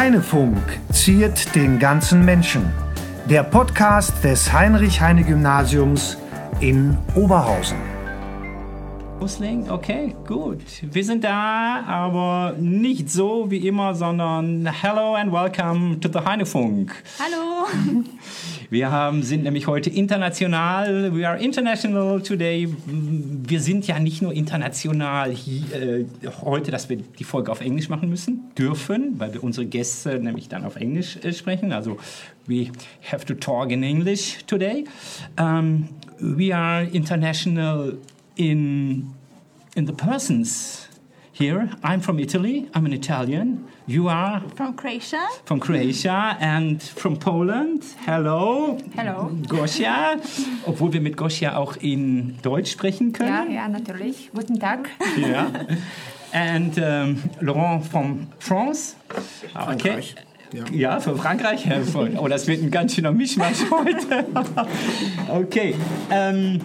Heinefunk ziert den ganzen Menschen. Der Podcast des Heinrich-Heine-Gymnasiums in Oberhausen. Okay, gut. Wir sind da, aber nicht so wie immer, sondern hello and welcome to the Heinefunk. Hallo. Wir haben, sind nämlich heute international. We are international today. Wir sind ja nicht nur international hier, äh, heute, dass wir die Folge auf Englisch machen müssen, dürfen, weil wir unsere Gäste nämlich dann auf Englisch äh, sprechen. Also we have to talk in English today. Um, we are international in in the persons here. I'm from Italy. I'm an Italian. You are From Croatia. from Croatia and from Poland. Hello. Hello. Gosia. Obwohl wir mit Gosia auch in Deutsch sprechen Ja, können. ja, natürlich. Guten Tag. Ja. And um, Laurent from France. Okay. Frankreich, Ja. ja. für Frankreich. Oh, das wird ein ganz schöner Mischmasch heute. okay. Ähm,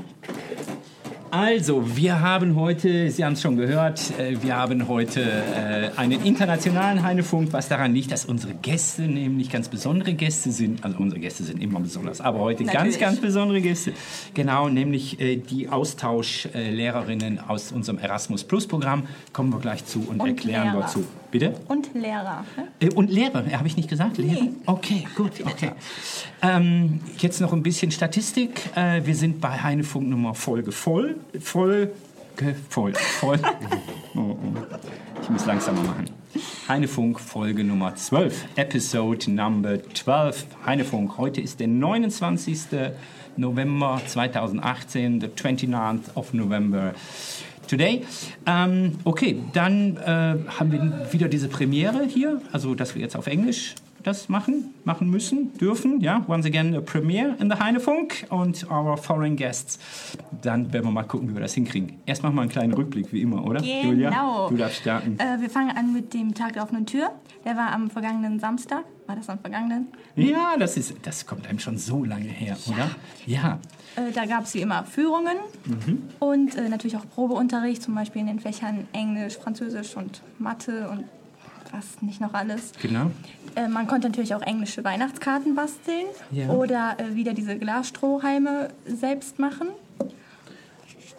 also, wir haben heute, Sie haben es schon gehört, äh, wir haben heute äh, einen internationalen Heinefunk, was daran liegt, dass unsere Gäste nämlich ganz besondere Gäste sind. Also unsere Gäste sind immer besonders, aber heute ganz, Natürlich. ganz besondere Gäste. Genau, nämlich äh, die Austauschlehrerinnen aus unserem Erasmus Plus Programm. Kommen wir gleich zu und, Und erklären wir Lehrer. zu. Bitte? Und Lehrer. ne? Äh, Und Lehrer, habe ich nicht gesagt? Lehrer? Nee. Okay, gut, okay. Ähm, jetzt noch ein bisschen Statistik. Äh, wir sind bei Heinefunk Nummer Folge voll. Folge voll. voll. Oh, oh. Ich muss langsamer machen. Heinefunk Folge Nummer 12. Episode Number 12. Heinefunk. Heute ist der 29. November 2018, the 29th of November. Today. Ähm, okay, dann äh, haben wir wieder diese Premiere hier, also dass wir jetzt auf Englisch das machen, machen müssen, dürfen. Ja, once again a premiere in the Heinefunk und our foreign guests. Dann werden wir mal gucken, wie wir das hinkriegen. Erst machen wir einen kleinen Rückblick, wie immer, oder? Genau. Julia, du darfst starten. Äh, wir fangen an mit dem Tag der offenen Tür. Der war am vergangenen Samstag. War das am vergangenen? Ja, das ist, das kommt einem schon so lange her, oder? Ja. Äh, da gab es wie immer Führungen und äh, natürlich auch Probeunterricht, zum Beispiel in den Fächern Englisch, Französisch und Mathe und was nicht noch alles. Genau. Äh, man konnte natürlich auch englische Weihnachtskarten basteln Ja. oder äh, wieder diese Glasstrohhalme selbst machen.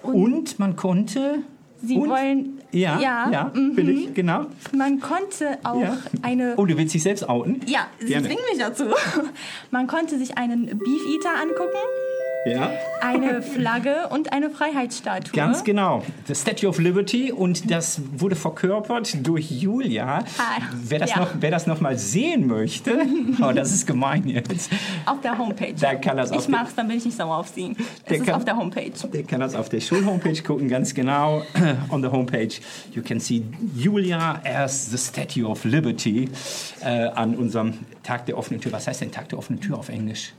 Und man konnte. Sie und? wollen. Ja, ja, ja, mhm. ich, genau. Man konnte auch Ja. eine. Oh, du willst dich selbst outen? Ja, sie zwingen mich dazu. Man konnte sich einen Beef Eater angucken, Ja. eine Flagge und eine Freiheitsstatue. Ganz genau. The Statue of Liberty und das wurde verkörpert durch Julia. Ah, wer, das ja. noch, wer das noch mal sehen möchte, oh, das ist gemein jetzt, Auf der Homepage. Da kann das ich die- mach's, dann bin ich nicht sauer auf sie. Es ist kann- auf der Homepage. der kann das auf der Schulhomepage gucken, ganz genau. On the homepage you can see Julia as the Statue of Liberty äh, an unserem Tag der offenen Tür. Was heißt denn Tag der offenen Tür auf Englisch?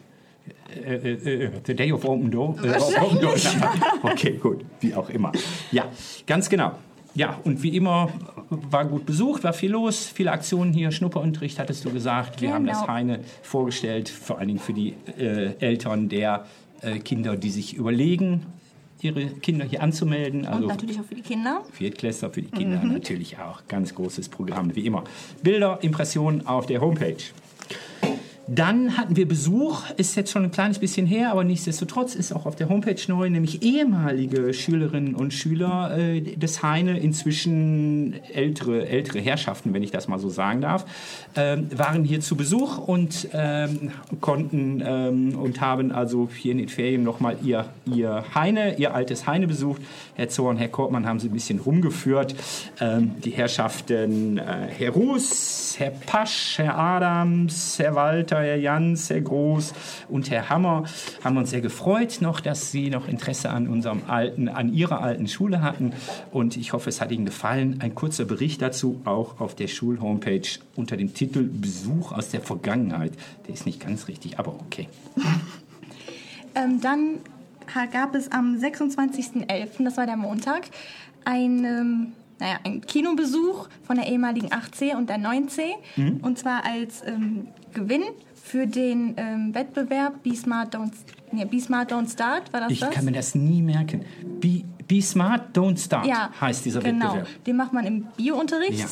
Äh, äh, äh, the Day of Open Door? Open door. Okay, gut, wie auch immer. Ja, ganz genau. Ja, und wie immer war gut besucht, war viel los, viele Aktionen hier. Schnupperunterricht hattest du gesagt. Wir haben das Genau. Heine vorgestellt, vor allen Dingen für die äh, Eltern der äh, Kinder, die sich überlegen, ihre Kinder hier anzumelden. Und Also natürlich auch für die Kinder. Viertklässler für die Kinder natürlich auch. Ganz großes Programm, wie immer. Bilder, Impressionen auf der Homepage. Dann hatten wir Besuch, ist jetzt schon ein kleines bisschen her, aber nichtsdestotrotz ist auch auf der Homepage neu, nämlich ehemalige Schülerinnen und Schüler äh, des Heine, inzwischen ältere, ältere Herrschaften, wenn ich das mal so sagen darf, ähm, waren hier zu Besuch und ähm, konnten ähm, und haben also hier in den Ferien nochmal ihr, ihr Heine, ihr altes Heine besucht. Herr Zorn, Herr Kortmann haben sie ein bisschen rumgeführt. Ähm, die Herrschaften äh, Herr Ruß, Herr Pasch, Herr Adams, Herr Walter, Herr Jans, Herr Groß und Herr Hammer haben uns sehr gefreut noch, dass Sie noch Interesse an unserem alten, an Ihrer alten Schule hatten. Und ich hoffe, es hat Ihnen gefallen. Ein kurzer Bericht dazu auch auf der Schulhomepage unter dem Titel Besuch aus der Vergangenheit. Der ist nicht ganz richtig, aber okay. Ähm, dann gab es am 26.11., das war der Montag, ein, ähm, naja, ein Kinobesuch von der ehemaligen 8C und der 9C. Mhm. Und zwar als ähm, Gewinn für den ähm, Wettbewerb Be Smart Don't, nee, Be Smart Don't Start, war das Ich das? kann mir das nie merken. Be, Be Smart, Don't Start Ja, heißt dieser genau. Wettbewerb. Den macht man im Biounterricht. Ja.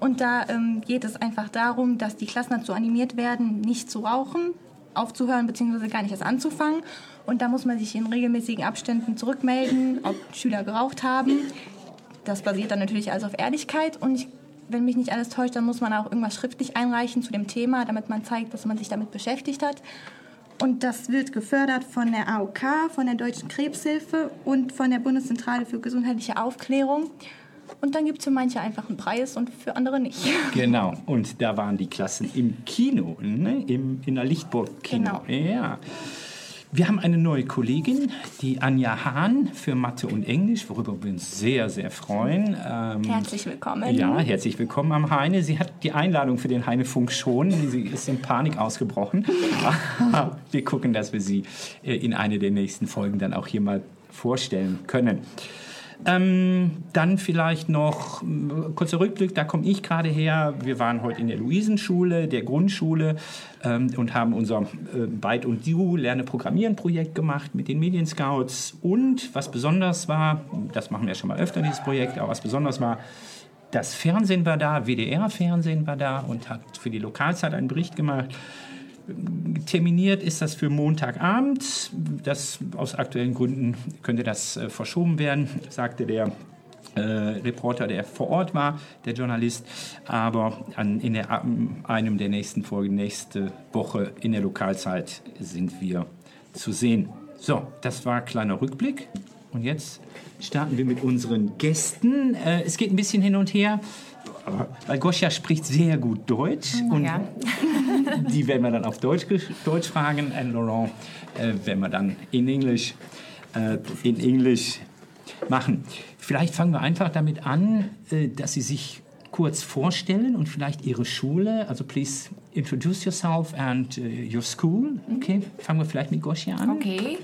Und da ähm, geht es einfach darum, dass die Klassen dazu animiert werden, nicht zu rauchen, aufzuhören bzw. gar nicht erst anzufangen. Und da muss man sich in regelmäßigen Abständen zurückmelden, ob Schüler geraucht haben. Das basiert dann natürlich alles auf Ehrlichkeit. Und ich, wenn mich nicht alles täuscht, dann muss man auch irgendwas schriftlich einreichen zu dem Thema, damit man zeigt, dass man sich damit beschäftigt hat. Und das wird gefördert von der AOK, von der Deutschen Krebshilfe und von der Bundeszentrale für gesundheitliche Aufklärung. Und dann gibt es für manche einfach einen Preis und für andere nicht. Genau, und da waren die Klassen im Kino, ne? Im, in der Lichtburg-Kino. Genau. Ja. Wir haben eine neue Kollegin, die Anja Hahn für Mathe und Englisch, worüber wir uns sehr, sehr freuen. Ähm, Herzlich willkommen. Ja, herzlich willkommen am Heine. Sie hat die Einladung für den Heinefunk schon. Sie ist in Panik ausgebrochen. wir gucken, dass wir sie äh, in einer der nächsten Folgen dann auch hier mal vorstellen können. Ähm, dann vielleicht noch ein kurzer Rückblick, da komme ich gerade her. Wir waren heute in der Luisenschule, der Grundschule ähm, und haben unser äh, Byte und Du Lerne Programmieren Projekt gemacht mit den Medienscouts. Und was besonders war, das machen wir schon mal öfter, dieses Projekt, aber was besonders war, das Fernsehen war da, WDR-Fernsehen war da und hat für die Lokalzeit einen Bericht gemacht. Terminiert ist das für Montagabend. Das, aus aktuellen Gründen könnte das äh, verschoben werden, sagte der äh, Reporter, der vor Ort war, der Journalist. Aber an, in der, einem der nächsten Folgen, nächste Woche in der Lokalzeit sind wir zu sehen. So, das war ein kleiner Rückblick. Und jetzt starten wir mit unseren Gästen. Äh, es geht ein bisschen hin und her. Weil Goscha spricht sehr gut Deutsch und ja. die werden wir dann auf Deutsch, Deutsch fragen. Und Laurent äh, werden wir dann in Englisch, äh, in Englisch machen. Vielleicht fangen wir einfach damit an, äh, dass Sie sich kurz vorstellen und vielleicht Ihre Schule. Also please introduce yourself and uh, your school. Okay, fangen wir vielleicht mit Goscha an. Okay.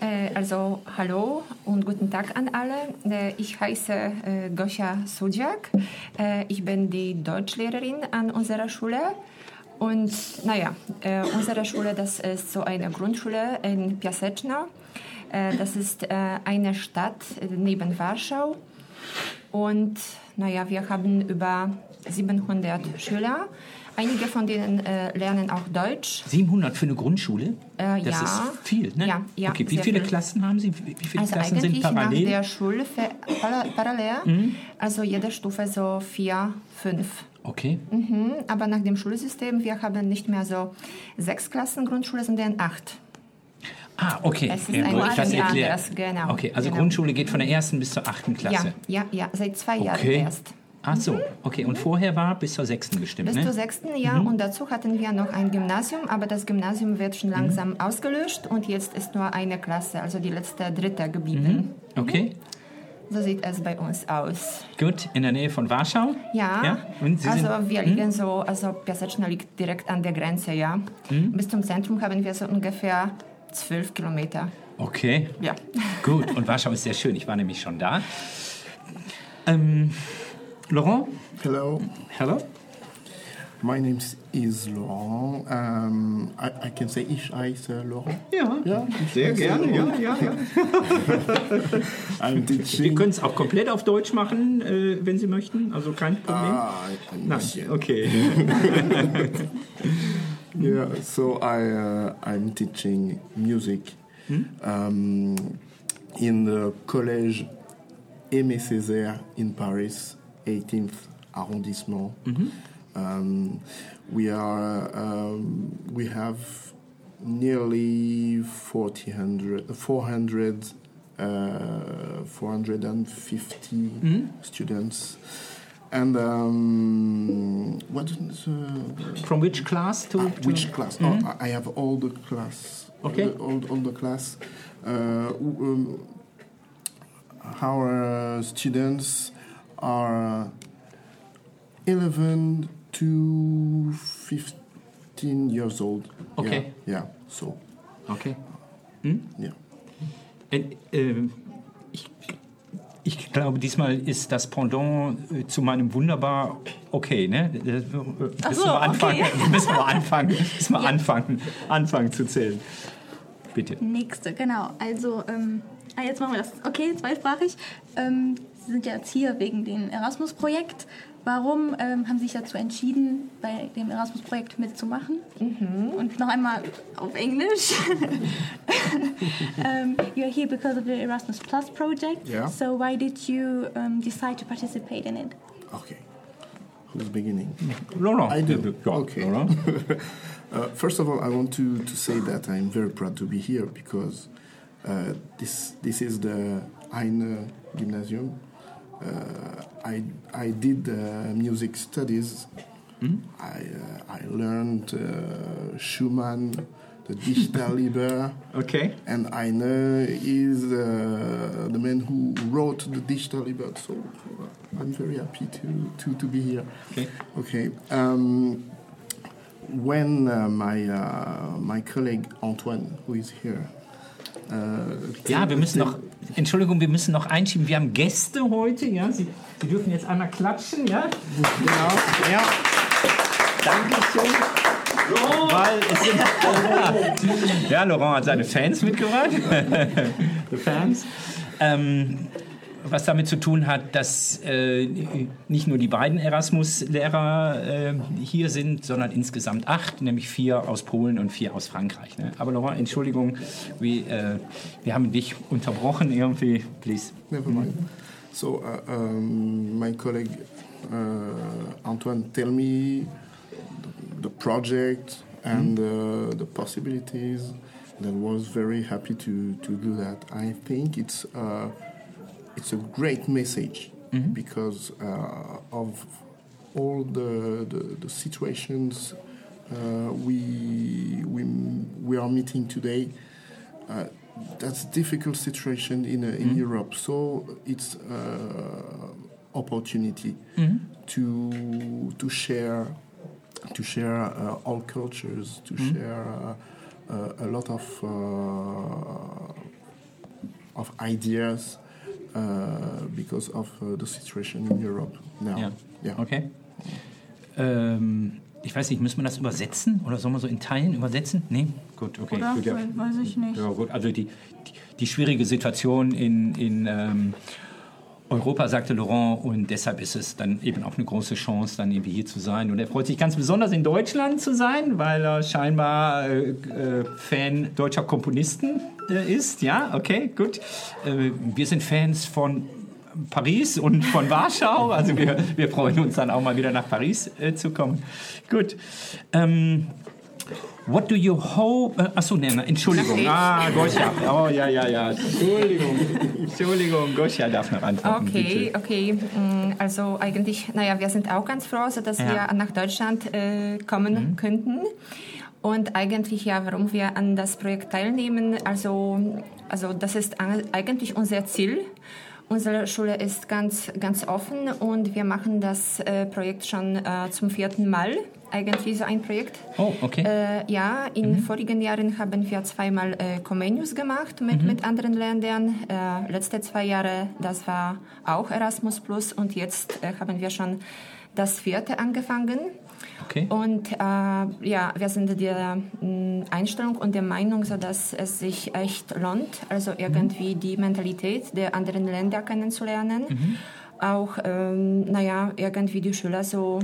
Äh, Also hallo und guten Tag an alle. Äh, Ich heiße äh, Gosia Sudziak. Äh, Ich bin die Deutschlehrerin an unserer Schule. Und naja, unsere Schule, das ist so eine Grundschule in Piaseczna. Das ist eine Stadt neben Warschau. Und naja, wir haben über 700 Schüler. Einige von denen äh, lernen auch Deutsch. 700 für eine Grundschule? Äh, das ja. ist viel, ne? Ja, ja, okay, wie viele viel. Klassen haben Sie? Wie viele Also Klassen sind eigentlich nach parallel? Mhm. der Schule para parallel, also jede Stufe so vier, fünf. Okay. Mhm, aber nach dem Schulsystem, wir haben nicht mehr so sechs Klassen Grundschule, sondern acht. Ah, okay. Es ist Ja, ein das erklärt. anders, genau, Okay, also genau. Grundschule geht von der ersten bis zur achten Klasse. Ja, ja, ja, seit zwei Jahren Okay. erst. Ach so, okay. Und vorher war bis zur sechsten bestimmt, Bis ne? zur sechsten, ja. Und dazu hatten wir noch ein Gymnasium, aber das Gymnasium wird schon langsam ausgelöscht und jetzt ist nur eine Klasse, also die letzte, dritte geblieben. Okay, So sieht es bei uns aus. gut. In der Nähe von Warschau? Ja, Ja, und Sie also wir liegen so, also Piaseczna liegt direkt an der Grenze, ja. Bis zum Zentrum haben wir so ungefähr zwölf Kilometer. Okay, Ja. gut. Und Warschau ist sehr schön. Ich war nämlich schon da. Ähm, Laurent? Hello, Hello? my name is Laurent. Um, I, I can say ich heiße Laurent. Ja, Ja, sehr gerne. Ja, ja, ja. I'm Wir teaching. können es auch komplett auf Deutsch machen, äh, wenn Sie möchten. Also kein Problem. Ah, ein Nein, okay. Yeah, so I uh, I'm teaching music um, in the collège Aimé Césaire in Paris, 18th arrondissement. Um, we are um, we have nearly 400, 400 uh, 450 students. And um, what is, uh, From which class to, to which class? Oh, I I have all the class. Okay. All the, all, all the class. Uh, um, our students are 11 to 15 years old. Okay. Yeah. yeah so, Okay. yeah. Äh, äh, ich, ich glaube, diesmal ist das Pendant äh, zu meinem wunderbar okay, ne? Das, äh, so, wir anfangen, okay. müssen wir anfangen, müssen wir anfangen, anfangen zu zählen. bitte. Nächste, genau. Also, ähm, ah, jetzt machen wir das. Okay, zweisprachig. Ähm, Sie sind ja jetzt hier wegen dem Erasmus-Projekt. Warum ähm, haben Sie sich dazu entschieden, bei dem Erasmus-Projekt mitzumachen? Und noch einmal auf Englisch. um, you're here because of the Erasmus Plus project. Yeah. So why did you um, decide to participate in it? Okay. Who's beginning? Laurent. I do. Okay. Laurent. Uh, first of all, I want to, to say that I'm very proud to be here because uh, this this is the Heine Gymnasium. Uh, I I did uh, music studies. I uh, I learned uh, Schumann, the Dichterliebe. Okay. And Heine is uh, the man who wrote the digital Dichterliebe. So I'm very happy to, to, to be here. Okay. Okay. Um, when uh, my uh, my colleague Antoine, who is here, uh, Ja, wir müssen noch, Entschuldigung, wir müssen noch einschieben. Wir haben Gäste heute, ja. Sie, Sie dürfen jetzt einmal klatschen, ja. Genau, ja. Dankeschön. Weil es sind, ja, Laurent hat seine Fans mitgebracht. The Fans. Ähm, was damit zu tun hat, dass äh, nicht nur die beiden Erasmus-Lehrer äh, hier sind, sondern insgesamt acht, nämlich vier aus Polen und vier aus Frankreich. Ne? Aber Laurent, Entschuldigung, wie, äh, wir haben dich unterbrochen irgendwie. Please. Never mind. So, uh, um, my colleague uh, Antoine tell me the, project and uh, the possibilities. I was very happy to, to do that. I think it's uh, it's a great message because uh, of all the the, the situations uh, we we we are meeting today. Uh, that's a difficult situation in uh, in Europe. So it's uh, opportunity to to share to share uh, all cultures, to share uh, uh, a lot of uh, of ideas uh, because of uh, the situation in Europe now. Ja. Yeah. Okay. Ähm, ich weiß nicht, müssen wir das übersetzen oder sollen wir so in Teilen übersetzen? Nee? Gut, okay. Oder? Gut, ja. Weiß ich nicht. Ja, gut. Also die, die, die schwierige Situation in, in ähm, Europa, sagte Laurent, und deshalb ist es dann eben auch eine große Chance, dann irgendwie hier zu sein. Und er freut sich ganz besonders in Deutschland zu sein, weil er scheinbar äh, äh, Fan deutscher Komponisten äh, ist. Ja, okay, gut. Äh, wir sind Fans von Paris und von Warschau. Also wir, wir freuen uns dann auch mal wieder nach Paris äh, zu kommen. Gut. Ähm, What do you hope? Äh, achso, nee, Entschuldigung. Ah, Goscha. Oh, ja, ja, ja. Entschuldigung. Entschuldigung, Goscha darf noch antworten. Okay, bitte. okay. Mm, Also eigentlich, naja, wir sind auch ganz froh, so dass Ja. Mhm. wir nach Deutschland äh, kommen könnten. Und eigentlich, ja, warum wir an das Projekt teilnehmen, also, also das ist eigentlich unser Ziel. Unsere Schule ist ganz, ganz offen und wir machen das äh, Projekt schon äh, zum vierten Mal. Eigentlich so ein Projekt. Oh, okay. Äh, ja, in vorigen Jahren haben wir zweimal äh, Comenius gemacht mit, mit anderen Ländern. Äh, letzte zwei Jahre, das war auch Erasmus Plus und jetzt äh, haben wir schon das vierte angefangen. Okay. Und äh, ja, wir sind der mh, Einstellung und der Meinung, so dass es sich echt lohnt, also irgendwie die Mentalität der anderen Länder kennenzulernen. Auch, ähm, naja, irgendwie die Schüler so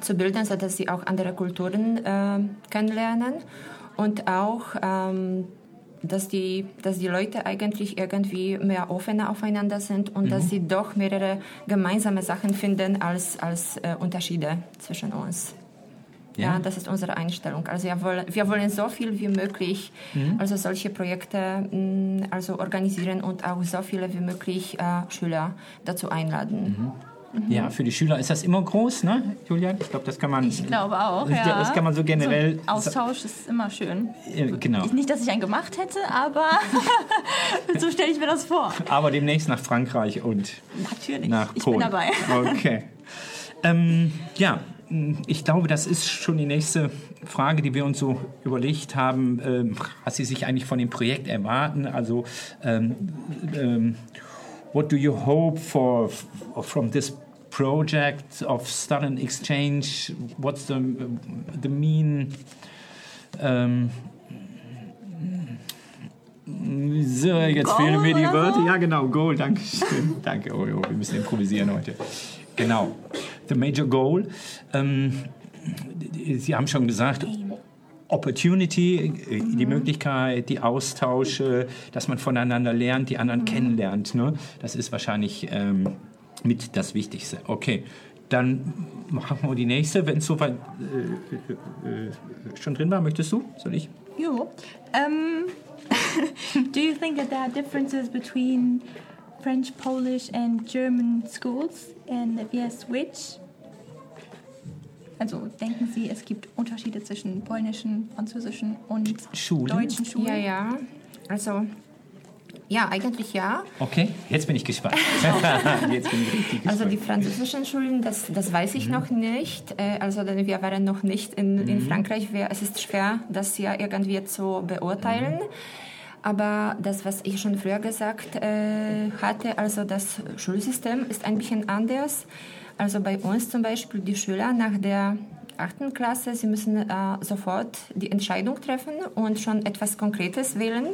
zu bilden, sodass sie auch andere Kulturen äh, kennenlernen und auch, ähm, dass, die, dass die Leute eigentlich irgendwie mehr offener aufeinander sind und dass sie doch mehrere gemeinsame Sachen finden als, als äh, Unterschiede zwischen uns. Ja. Ja. das ist unsere Einstellung. Also wir wollen, wir wollen so viel wie möglich, also solche Projekte mh, also organisieren und auch so viele wie möglich äh, Schüler dazu einladen. Ja, für die Schüler ist das immer groß, ne, Julian? Ich glaube, das kann man. Ich glaube auch, Das- ja. das kann man so generell So Austausch ist immer schön. Äh, Genau. Nicht, dass ich einen gemacht hätte, aber so stelle ich mir das vor. Aber demnächst nach Frankreich und Natürlich. nach ich Polen. bin dabei. Okay. ähm, ja, ich glaube, das ist schon die nächste Frage, die wir uns so überlegt haben, ähm, was Sie sich eigentlich von dem Projekt erwarten. Also, ähm, ähm, what do you hope for from this project of student exchange? What's the the mean? Um, So, jetzt Goal fehlen mir die Wörter. Ja, genau, Goal, danke schön. danke, oh, oh, wir müssen improvisieren heute. Genau, the major goal. Ähm, Sie haben schon gesagt, Opportunity, äh, die Möglichkeit, die Austausche, dass man voneinander lernt, die anderen kennenlernt. Ne? Das ist wahrscheinlich ähm, mit das Wichtigste. Okay, dann machen wir die nächste, wenn es soweit äh, äh, schon drin war. Möchtest du? Soll ich? Jo. Um, do you think that there are differences between French, Polish, and German schools? And if yes, which? Also denken Sie, es gibt Unterschiede zwischen polnischen, französischen und Schulen? deutschen Schulen? Ja, ja. Also, ja, eigentlich ja. Okay, jetzt bin ich gespannt. jetzt bin ich richtig gespannt. Also die französischen Schulen, das, das weiß ich noch nicht. Äh, Also wir waren noch nicht in, in Frankreich. Es ist schwer, das ja irgendwie zu beurteilen. Aber das, was ich schon früher gesagt äh, hatte, also das Schulsystem ist ein bisschen anders. Also bei uns zum Beispiel die Schüler nach der achten Klasse, sie müssen äh, sofort die Entscheidung treffen und schon etwas Konkretes wählen.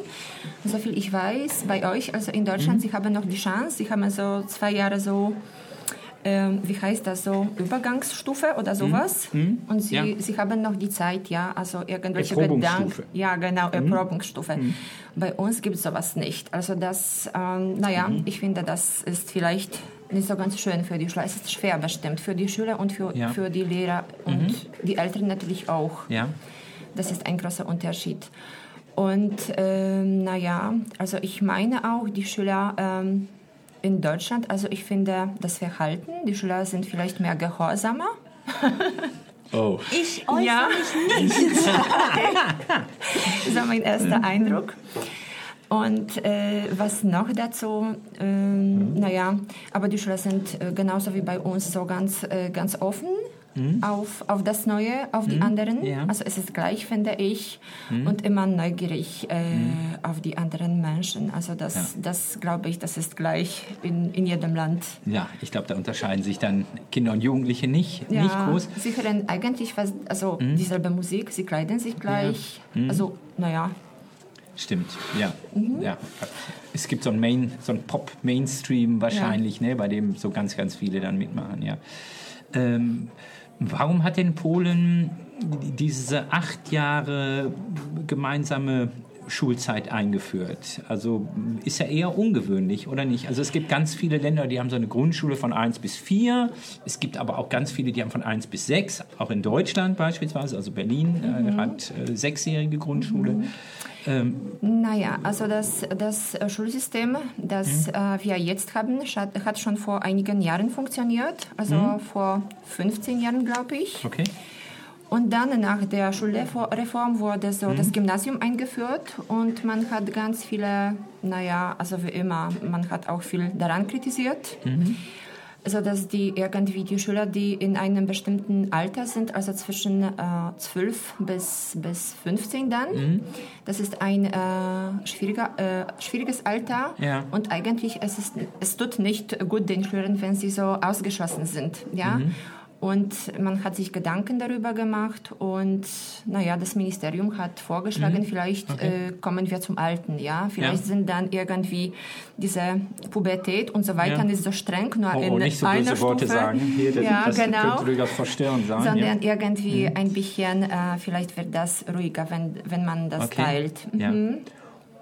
Soviel ich weiß, bei euch, also in Deutschland, sie haben noch die Chance, sie haben so zwei Jahre so ähm, wie heißt das so, Übergangsstufe oder sowas. Und sie, Ja. sie haben noch die Zeit, ja, also irgendwelche Erprobungsstufe. Ja, genau, Erprobungsstufe. Bei uns gibt es sowas nicht. Also das, ähm, naja, ich finde, das ist vielleicht nicht so ganz schön für die Schüler. Es ist schwer bestimmt für die Schüler und für, Ja. für die Lehrer und die Eltern natürlich auch. ja, Das ist ein großer Unterschied. Und ähm, naja, also ich meine auch, die Schüler ähm, in Deutschland, also ich finde das Verhalten, die Schüler sind vielleicht mehr gehorsamer. oh. Ich äußere Ja. mich nicht. Das war mein erster Eindruck. Und äh, was noch dazu, ähm, naja, aber die Schüler sind äh, genauso wie bei uns so ganz, äh, ganz offen auf, auf das Neue, auf die anderen. Ja. Also es ist gleich, finde ich, und immer neugierig äh, auf die anderen Menschen. Also das, das glaube ich, das ist gleich in, in jedem Land. Ja, ich glaube, da unterscheiden sich dann Kinder und Jugendliche nicht, nicht groß. Mhm. Sie hören eigentlich fast, also dieselbe Musik, sie kleiden sich gleich. Also, naja, Stimmt, ja. Mhm. ja. Es gibt so ein Main, so Pop-Mainstream wahrscheinlich, ne, bei dem so ganz, ganz viele dann mitmachen, ja. Ähm, warum hat denn Polen diese acht Jahre gemeinsame Schulzeit eingeführt? Also ist ja eher ungewöhnlich, oder nicht? Also es gibt ganz viele Länder, die haben so eine Grundschule von 1 bis 4. Es gibt aber auch ganz viele, die haben von 1 bis 6. Auch in Deutschland beispielsweise, also Berlin äh, hat äh, sechsjährige Grundschule. Ähm, Naja, also das, das äh, Schulsystem, das Mhm. äh, wir jetzt haben, hat, hat schon vor einigen Jahren funktioniert, also Mhm. vor 15 Jahren, glaube ich. okay. Und dann nach der Schulreform wurde so Mhm. das Gymnasium eingeführt und man hat ganz viele, naja, also wie immer, man hat auch viel daran kritisiert. Mhm. Also dass die irgendwie die Schüler, die in einem bestimmten Alter sind, also zwischen äh, 12 bis, bis 15 dann, Mhm. das ist ein äh, schwieriger, äh, schwieriges Alter Ja. und eigentlich es ist es tut nicht gut den Schülern, wenn sie so ausgeschlossen sind, ja. Mhm. Und man hat sich Gedanken darüber gemacht und naja, das Ministerium hat vorgeschlagen, vielleicht äh, kommen wir zum Alten, ja. Vielleicht Mhm. Ja. sind dann irgendwie diese Pubertät und so weiter Ja. nicht so streng, nur Oh, in oh, nicht so einer Worte sagen. Hier, das, ja, das genau. könnte durchaus verstörend sein. Sondern ja. irgendwie ein bisschen, äh, vielleicht wird das ruhiger, wenn, wenn man das Okay. teilt. Ja.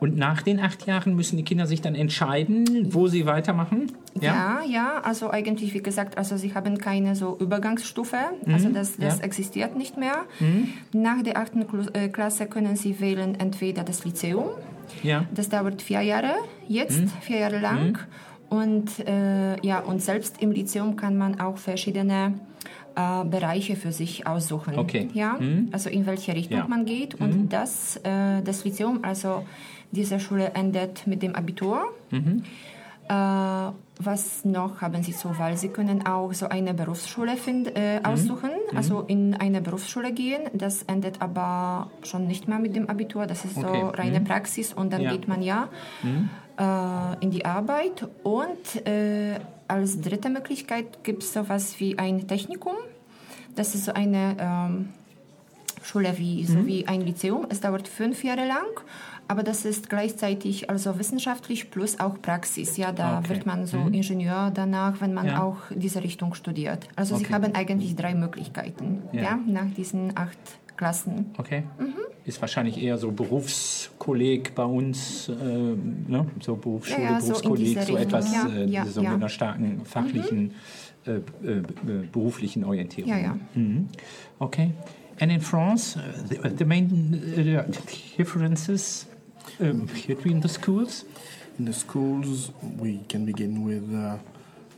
Mhm. Und nach den acht Jahren müssen die Kinder sich dann entscheiden, wo sie weitermachen? Ja, ja, also eigentlich, wie gesagt, also sie haben keine so Übergangsstufe, also das, das Mhm. ja. existiert nicht mehr. Nach der achten äh, Klasse können sie wählen entweder das Lyzeum, Ja. das dauert vier Jahre, jetzt Mhm. vier Jahre lang. Und äh, ja, und selbst im Lyzeum kann man auch verschiedene äh, Bereiche für sich aussuchen. Okay. Ja, also in welche Richtung Ja. Mhm. man geht. Und das, äh, das Lyzeum, also diese Schule endet mit dem Abitur. Mhm. Äh, was noch haben Sie zur Wahl? Sie können auch so eine Berufsschule find, äh, Mhm. aussuchen, also in eine Berufsschule gehen. Das endet aber schon nicht mehr mit dem Abitur. Das ist so Okay. reine Praxis und dann Ja. geht man ja äh, in die Arbeit. Und äh, als dritte Möglichkeit gibt es sowas wie ein Technikum. Das ist so eine ähm, Schule wie, so wie ein Lyzeum. Es dauert fünf Jahre lang. Aber das ist gleichzeitig also wissenschaftlich plus auch Praxis. Ja, da Okay. wird man so Ingenieur danach, wenn man Ja. auch diese Richtung studiert. Also Okay. sie haben eigentlich drei Möglichkeiten Ja. ja. nach diesen acht Klassen. Okay. Mhm. Ist wahrscheinlich eher so Berufskolleg bei uns, äh, ne? so Berufsschule, Ja, ja, so Berufskolleg, diese so etwas, äh, so. Mhm. mit einer starken fachlichen, äh, äh, äh, beruflichen Orientierung. Ja, ja. Mhm. Okay. And in France, uh, the, the main uh, differences um, between the schools? In the schools, we can begin with uh,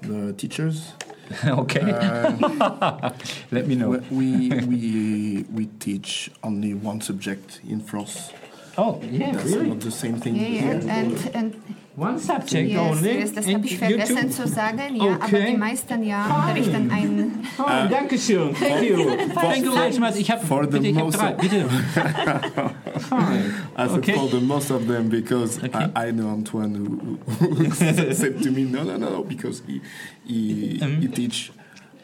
the teachers. okay. Let me know. We, we, we teach only one subject in France. Oh, yeah, That's really? not the same thing Ja, ja. here. Und, und One subject yes, only? yes, das And habe ich you vergessen too? zu sagen. Ja, aber Okay. die meisten ja unterrichten ein Oh, danke schön. Thank you. Thank you very much. Ich habe For the bitte, ich hab drei. Bitte. Fine. I Okay. for the most of them because Okay. I, I know Antoine who, who said to me, no, no, no, no, because he he, he teach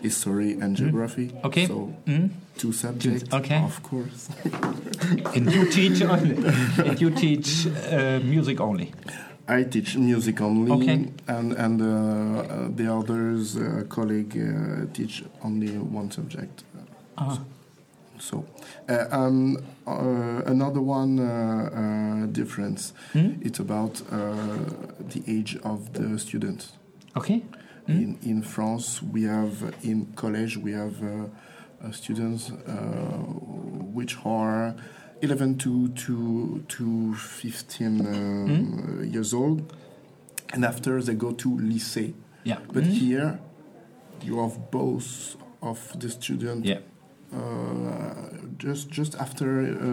history and geography. Mm-hmm. Okay. So Mm. two subjects, okay. of course. And you teach only. And you teach uh, music only. I teach music only, Okay. and and uh, uh, the others uh, colleague uh, teach only one subject. Ah. So, uh, um, uh, another one uh, uh, difference. Hmm? It's about uh, the age of the students. Okay. In in France, we have in college we have uh, students uh, which are 11 to to to 15 um, years old, and after they go to lycée. Yeah. But here, you have both of the student. Yeah. Uh, just just after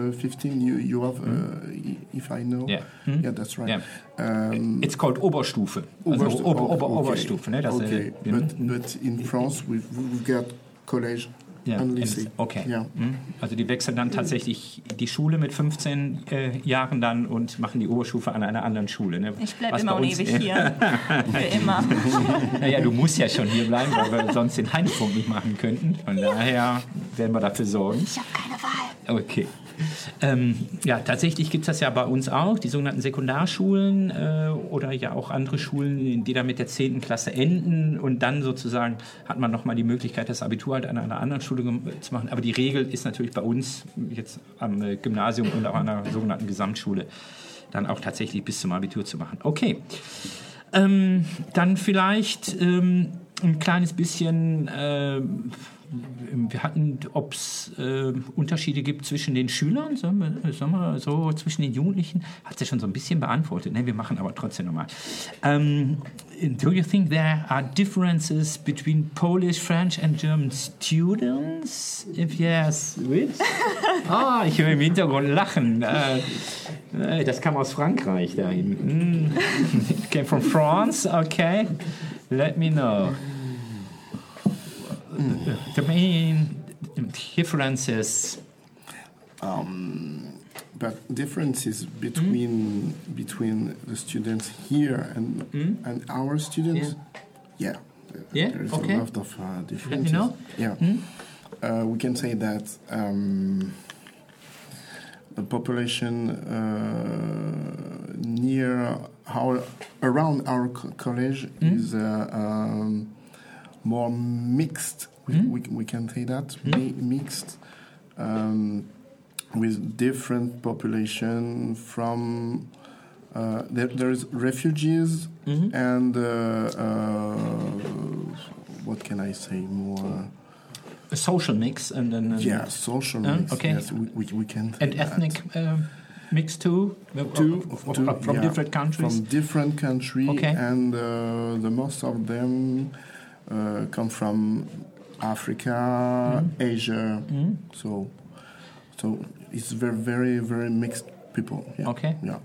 uh, 15, you you have, uh, if I know. Yeah. Hmm? Yeah, that's right. Yeah. Um, It's called Oberstufe. Also Ober, oh, Ober, okay. Oberstufe. Ne? Das, okay, but but in France we've, we've got college Ja, lycée. okay. Yeah. Hm? Also die wechseln dann tatsächlich die Schule mit 15 äh, Jahren dann und machen die Oberstufe an einer anderen Schule. Ne? Ich bleibe immer und ewig hier. Für immer. Naja, du musst ja schon hier bleiben, weil wir sonst den Heinzpunkt nicht machen könnten. Von daher werden wir dafür sorgen. Ich habe keine Wahl. Okay. Ähm, ja, tatsächlich gibt es das ja bei uns auch, die sogenannten Sekundarschulen äh, oder ja auch andere Schulen, die dann mit der 10. Klasse enden und dann sozusagen hat man nochmal die Möglichkeit, das Abitur halt an einer anderen Schule gem- zu machen. Aber die Regel ist natürlich bei uns jetzt am äh, Gymnasium und auch an einer sogenannten Gesamtschule dann auch tatsächlich bis zum Abitur zu machen. Okay. Ähm, dann vielleicht ähm, ein kleines bisschen, ähm, wir hatten, ob es äh, Unterschiede gibt zwischen den Schülern, sollen wir, sollen wir so zwischen den Jugendlichen, hat sie schon so ein bisschen beantwortet. Ne? Wir machen aber trotzdem nochmal. Ähm, do you think there are differences between Polish, French and German students? If yes, which? Ah, ich höre im Hintergrund lachen. Äh, äh, das kam aus Frankreich da hinten. Mm. Came from France, okay. Let me know. The main differences. Um, but differences between between the students here and and our students, yeah, Yeah, there's okay. a lot of uh, differences. know. Yeah, uh, we can say that um, the population uh, near our around our co- college is uh, um, more mixed. We, we, we can say that mi- mixed um, with different population from. Uh, there, there's refugees and uh, uh, what can I say more? A social mix and then and, Yeah, social Uh, mix. okay. Yes, we, we, we can. and ethnic um, mix too. Two, Of- of- two, from yeah, different countries. From different countries, Okay. and uh, the most of them uh, come from Africa, Mm-hmm. Asia. So, so it's very, very, very mixed people. Yeah. Okay. Yeah.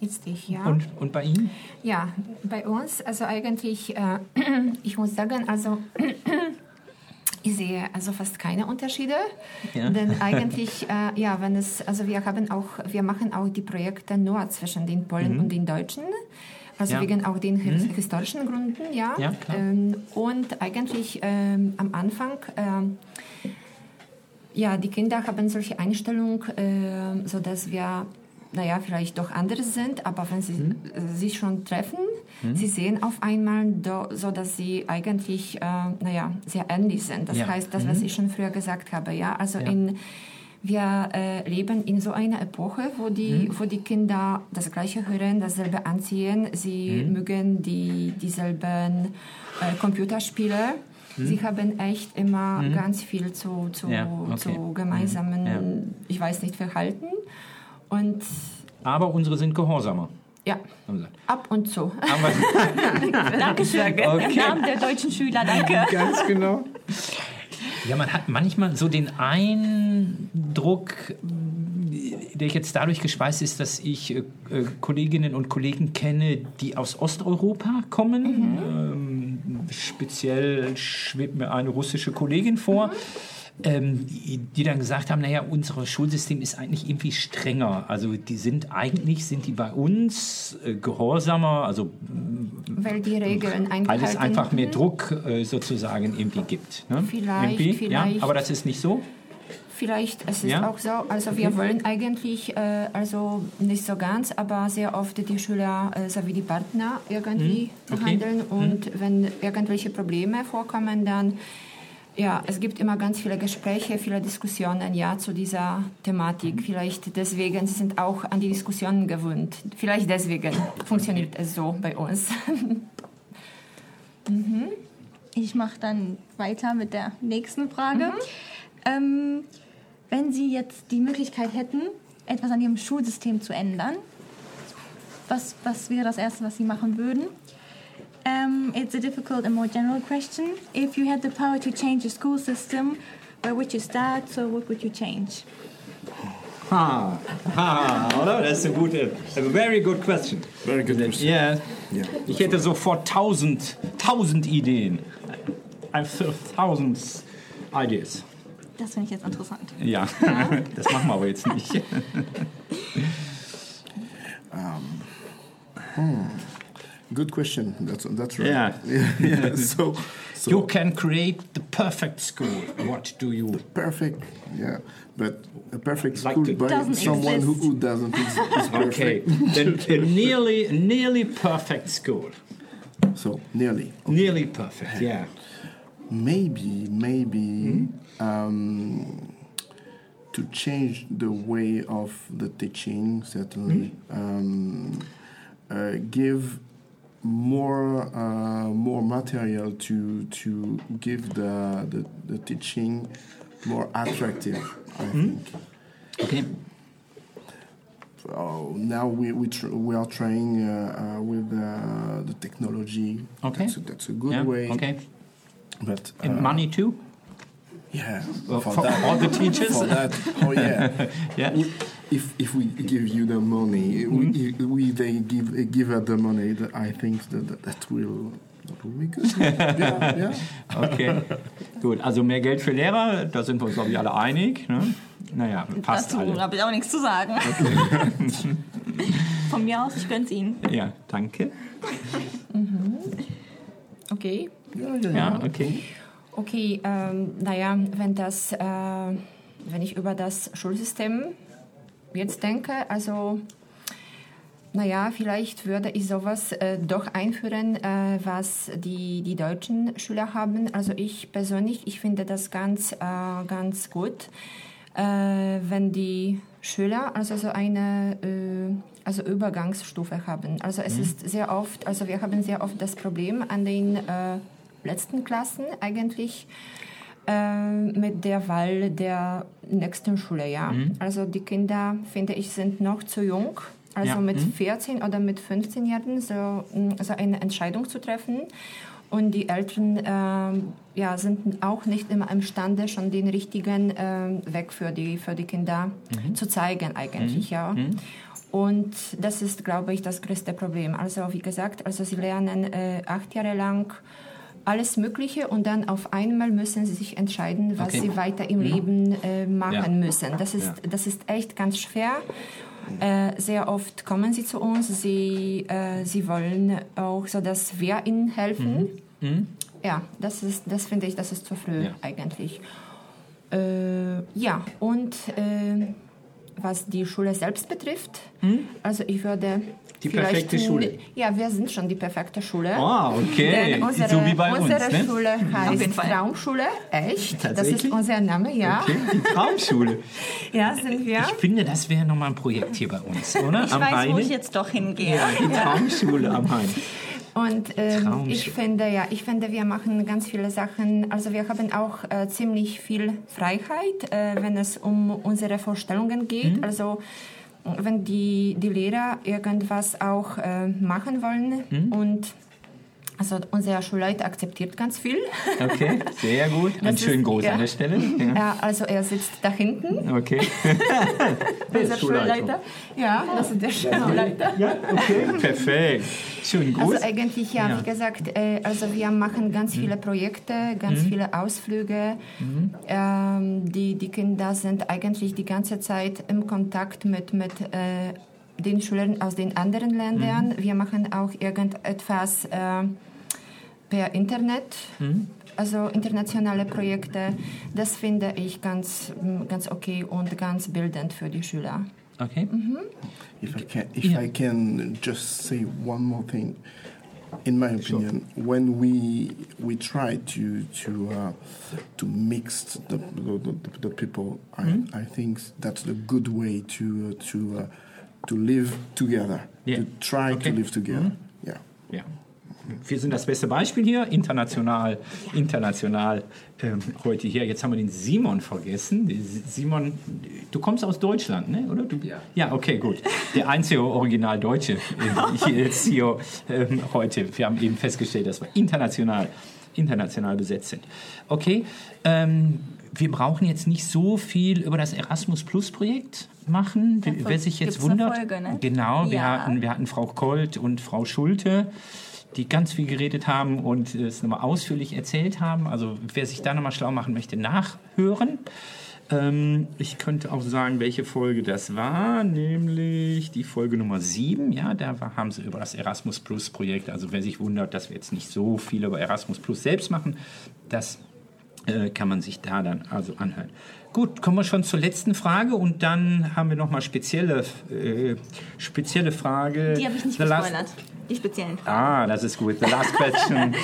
Jetzt ich, ja. und, und bei Ihnen? Ja, bei uns, also eigentlich, äh, ich muss sagen, also ich sehe also fast keine Unterschiede, Ja. denn eigentlich, äh, ja, wenn es, also wir haben auch, wir machen auch die Projekte nur zwischen den Polen und den Deutschen. Also Mhm. Ja. Mhm. wegen auch den his- historischen Gründen, ja. Ja. Ähm, und eigentlich ähm, am Anfang ähm, ja, die Kinder haben solche Einstellung, äh, so dass wir naja, vielleicht doch anders sind, aber wenn sie Mhm. äh, sich schon treffen, sie sehen auf einmal, do, so dass sie eigentlich, äh, naja, sehr ähnlich sind. Das Ja. Mhm. heißt, das, was ich schon früher gesagt habe, ja, also in wir äh, leben in so einer Epoche, wo die, Mhm. wo die Kinder das Gleiche hören, dasselbe anziehen. Sie Mhm. mögen die, dieselben äh, Computerspiele. Sie haben echt immer ganz viel zu, zu, Mhm. Ja, okay. zu gemeinsamen, Ja. ich weiß nicht, Verhalten. Und Aber unsere sind gehorsamer. ja, ab und zu. Dankeschön. Im Namen der deutschen Schüler, danke. Ganz genau. Ja, man hat manchmal so den Eindruck, der jetzt dadurch gespeist ist, dass ich äh, äh, Kolleginnen und Kollegen kenne, die aus Osteuropa kommen. Ähm, speziell schwebt mir eine russische Kollegin vor. Ähm, die, die dann gesagt haben, naja, unser Schulsystem ist eigentlich irgendwie strenger. Also die sind eigentlich, sind die bei uns äh, gehorsamer, also Weil die Regeln weil es einfach mehr Druck äh, sozusagen irgendwie gibt. Ne? Vielleicht, irgendwie, Ja? vielleicht. Aber das ist nicht so. Vielleicht es ist Ja? auch so. Also wir wollen eigentlich, äh, also nicht so ganz, aber sehr oft die Schüler äh, sowie die Partner irgendwie Hm, okay. behandeln. Und wenn irgendwelche Probleme vorkommen, dann ja, es gibt immer ganz viele Gespräche, viele Diskussionen ja zu dieser Thematik. Vielleicht deswegen, sie sind auch an die Diskussionen gewöhnt. Vielleicht deswegen funktioniert es so bei uns. Ich mache dann weiter mit der nächsten Frage. Ähm, wenn Sie jetzt die Möglichkeit hätten, etwas an Ihrem Schulsystem zu ändern, was, was wäre das Erste, was Sie machen würden? Um, it's a difficult and more general question. If you had the power to change the school system, where would you start? So what would you change? Ha, ha, oder? Das ist eine gute, a very good question. Very good question. Yeah. Yeah. Ich hätte sofort tausend, tausend Ideen. I have thousands ideas. Das finde ich jetzt interessant. Ja, das machen wir aber jetzt nicht. Good question. That's that's right. Yeah. yeah. yeah. So, so You can create the perfect school. What do you... perfect. Yeah, but a perfect Like school by someone who, who doesn't is, is Okay, perfect. then a nearly, nearly perfect school. So nearly. Nearly perfect, yeah. Maybe, maybe Hmm? um, to change the way of the teaching, certainly. Hmm? Um, uh, give more uh, more material to to give the, the, the teaching more attractive, I Hmm? think. Okay. Oh, now we we, tr- we are trying uh, uh, with uh, the technology. Okay. That's a, that's a good Yeah, way. okay. But And uh, money too? yeah, Well, for all the teachers? for that. Oh yeah. Yeah. We- If if we give you the money, Mm-hmm. we, we they give give us the money. That I think that that, will that will be good. yeah, yeah. Okay, gut. Also mehr Geld für Lehrer, da sind wir uns, glaube ich, alle einig. Ne? Naja, passt Dazu alle. habe ich auch nichts zu sagen. Von mir aus, ich gönn's Ihnen. Ja, danke. Okay. Yeah, yeah, Ja, yeah. okay. Okay, ähm, naja, wenn das, äh, wenn ich über das Schulsystem jetzt denke, also naja, vielleicht würde ich sowas äh, doch einführen, äh, was die, die deutschen Schüler haben. Also ich persönlich, ich finde das ganz, äh, ganz gut, äh, wenn die Schüler also so eine äh, also Übergangsstufe haben. Also es ist sehr oft, also wir haben sehr oft das Problem an den äh, letzten Klassen eigentlich mit der Wahl der nächsten Schule, ja. Also die Kinder, finde ich, sind noch zu jung. Also Ja. mit 14 oder mit 15 Jahren so, mh, so eine Entscheidung zu treffen. Und die Eltern ähm, ja, sind auch nicht immer imstande, schon den richtigen ähm, Weg für die, für die Kinder zu zeigen eigentlich, ja. Und das ist, glaube ich, das größte Problem. Also wie gesagt, also sie lernen äh, acht Jahre lang alles Mögliche und dann auf einmal müssen sie sich entscheiden, was Okay. sie weiter im Leben äh, machen Ja. müssen. Das ist, das ist echt ganz schwer. Äh, sehr oft kommen sie zu uns, sie, äh, sie wollen auch so, dass wir ihnen helfen. Ja, das ist, das finde ich, das ist zu früh Ja. eigentlich. Äh, ja, und äh, was die Schule selbst betrifft, also ich würde? Die vielleicht perfekte Schule. Ja, wir sind schon die perfekte Schule. Ah, okay. Denn unsere, So wie bei uns, unsere ne? Schule heißt. Traumschule, echt. Das ist unser Name, ja. Okay, die Traumschule. Ja, sind wir. Ich finde, das wäre nochmal ein Projekt hier bei uns, oder? Ich am weiß, wo Heine. ich jetzt doch hingehe. ja, die Traumschule am Hain. Und ähm, Traumschule. ich finde, ja, ich finde, wir machen ganz viele Sachen. Also wir haben auch äh, ziemlich viel Freiheit, äh, wenn es um unsere Vorstellungen geht. Mhm. Also wenn die, die Lehrer irgendwas auch äh, machen wollen Mhm. und also unser Schulleiter akzeptiert ganz viel. Okay, sehr gut. Ein Das schön ist- groß ja. an der Stelle. Ja. Ja, also er sitzt da hinten, Okay. unser Schulleiter. Ja, das ist der Schulleiter. Ja, okay. Perfekt. Schön gut. Also eigentlich ja, Ja. wie gesagt, äh, also wir machen ganz viele Projekte, ganz viele Ausflüge. Ähm, die, die Kinder sind eigentlich die ganze Zeit im Kontakt mit, mit äh, den Schülern aus den anderen Ländern. Wir machen auch irgendetwas äh, per Internet. Also internationale Projekte, das finde ich ganz, mm, ganz okay und ganz bildend für die Schüler. Okay. If I can, if Yeah. I can just say one more thing, in my opinion, when we we try to to uh, to mix the the, the, the people, Hmm? I, I think that's the good way to uh, to uh, to live together, Yeah. to try Okay. to live together. Yeah. Ja. Wir sind das beste Beispiel hier, international, international ähm, heute hier. Jetzt haben wir den Simon vergessen. Simon, du kommst aus Deutschland, ne? oder? Du, ja. Ja, okay, gut. Der einzige Original Deutsche äh, hier jetzt hier ähm, heute. Wir haben eben festgestellt, dass wir international, international besetzt sind. Okay, ähm, wir brauchen jetzt nicht so viel über das Erasmus Plus Projekt machen. Davon Wer sich jetzt wundert, Folge, ne? genau, wir Ja. hatten wir hatten Frau Kolt und Frau Schulte, die ganz viel geredet haben und es nochmal ausführlich erzählt haben. Also wer sich da nochmal schlau machen möchte, nachhören. Ähm, ich könnte auch sagen, welche Folge das war, nämlich die Folge Nummer 7. Ja, da war, haben sie über das Erasmus Plus Projekt. Also wer sich wundert, dass wir jetzt nicht so viel über Erasmus Plus selbst machen, das äh, kann man sich da dann also anhören. Gut, kommen wir schon zur letzten Frage und dann haben wir nochmal spezielle, äh, spezielle Frage. Die habe ich nicht The gespoilert. Die speziellen Fragen. Ah, das ist gut. The last question.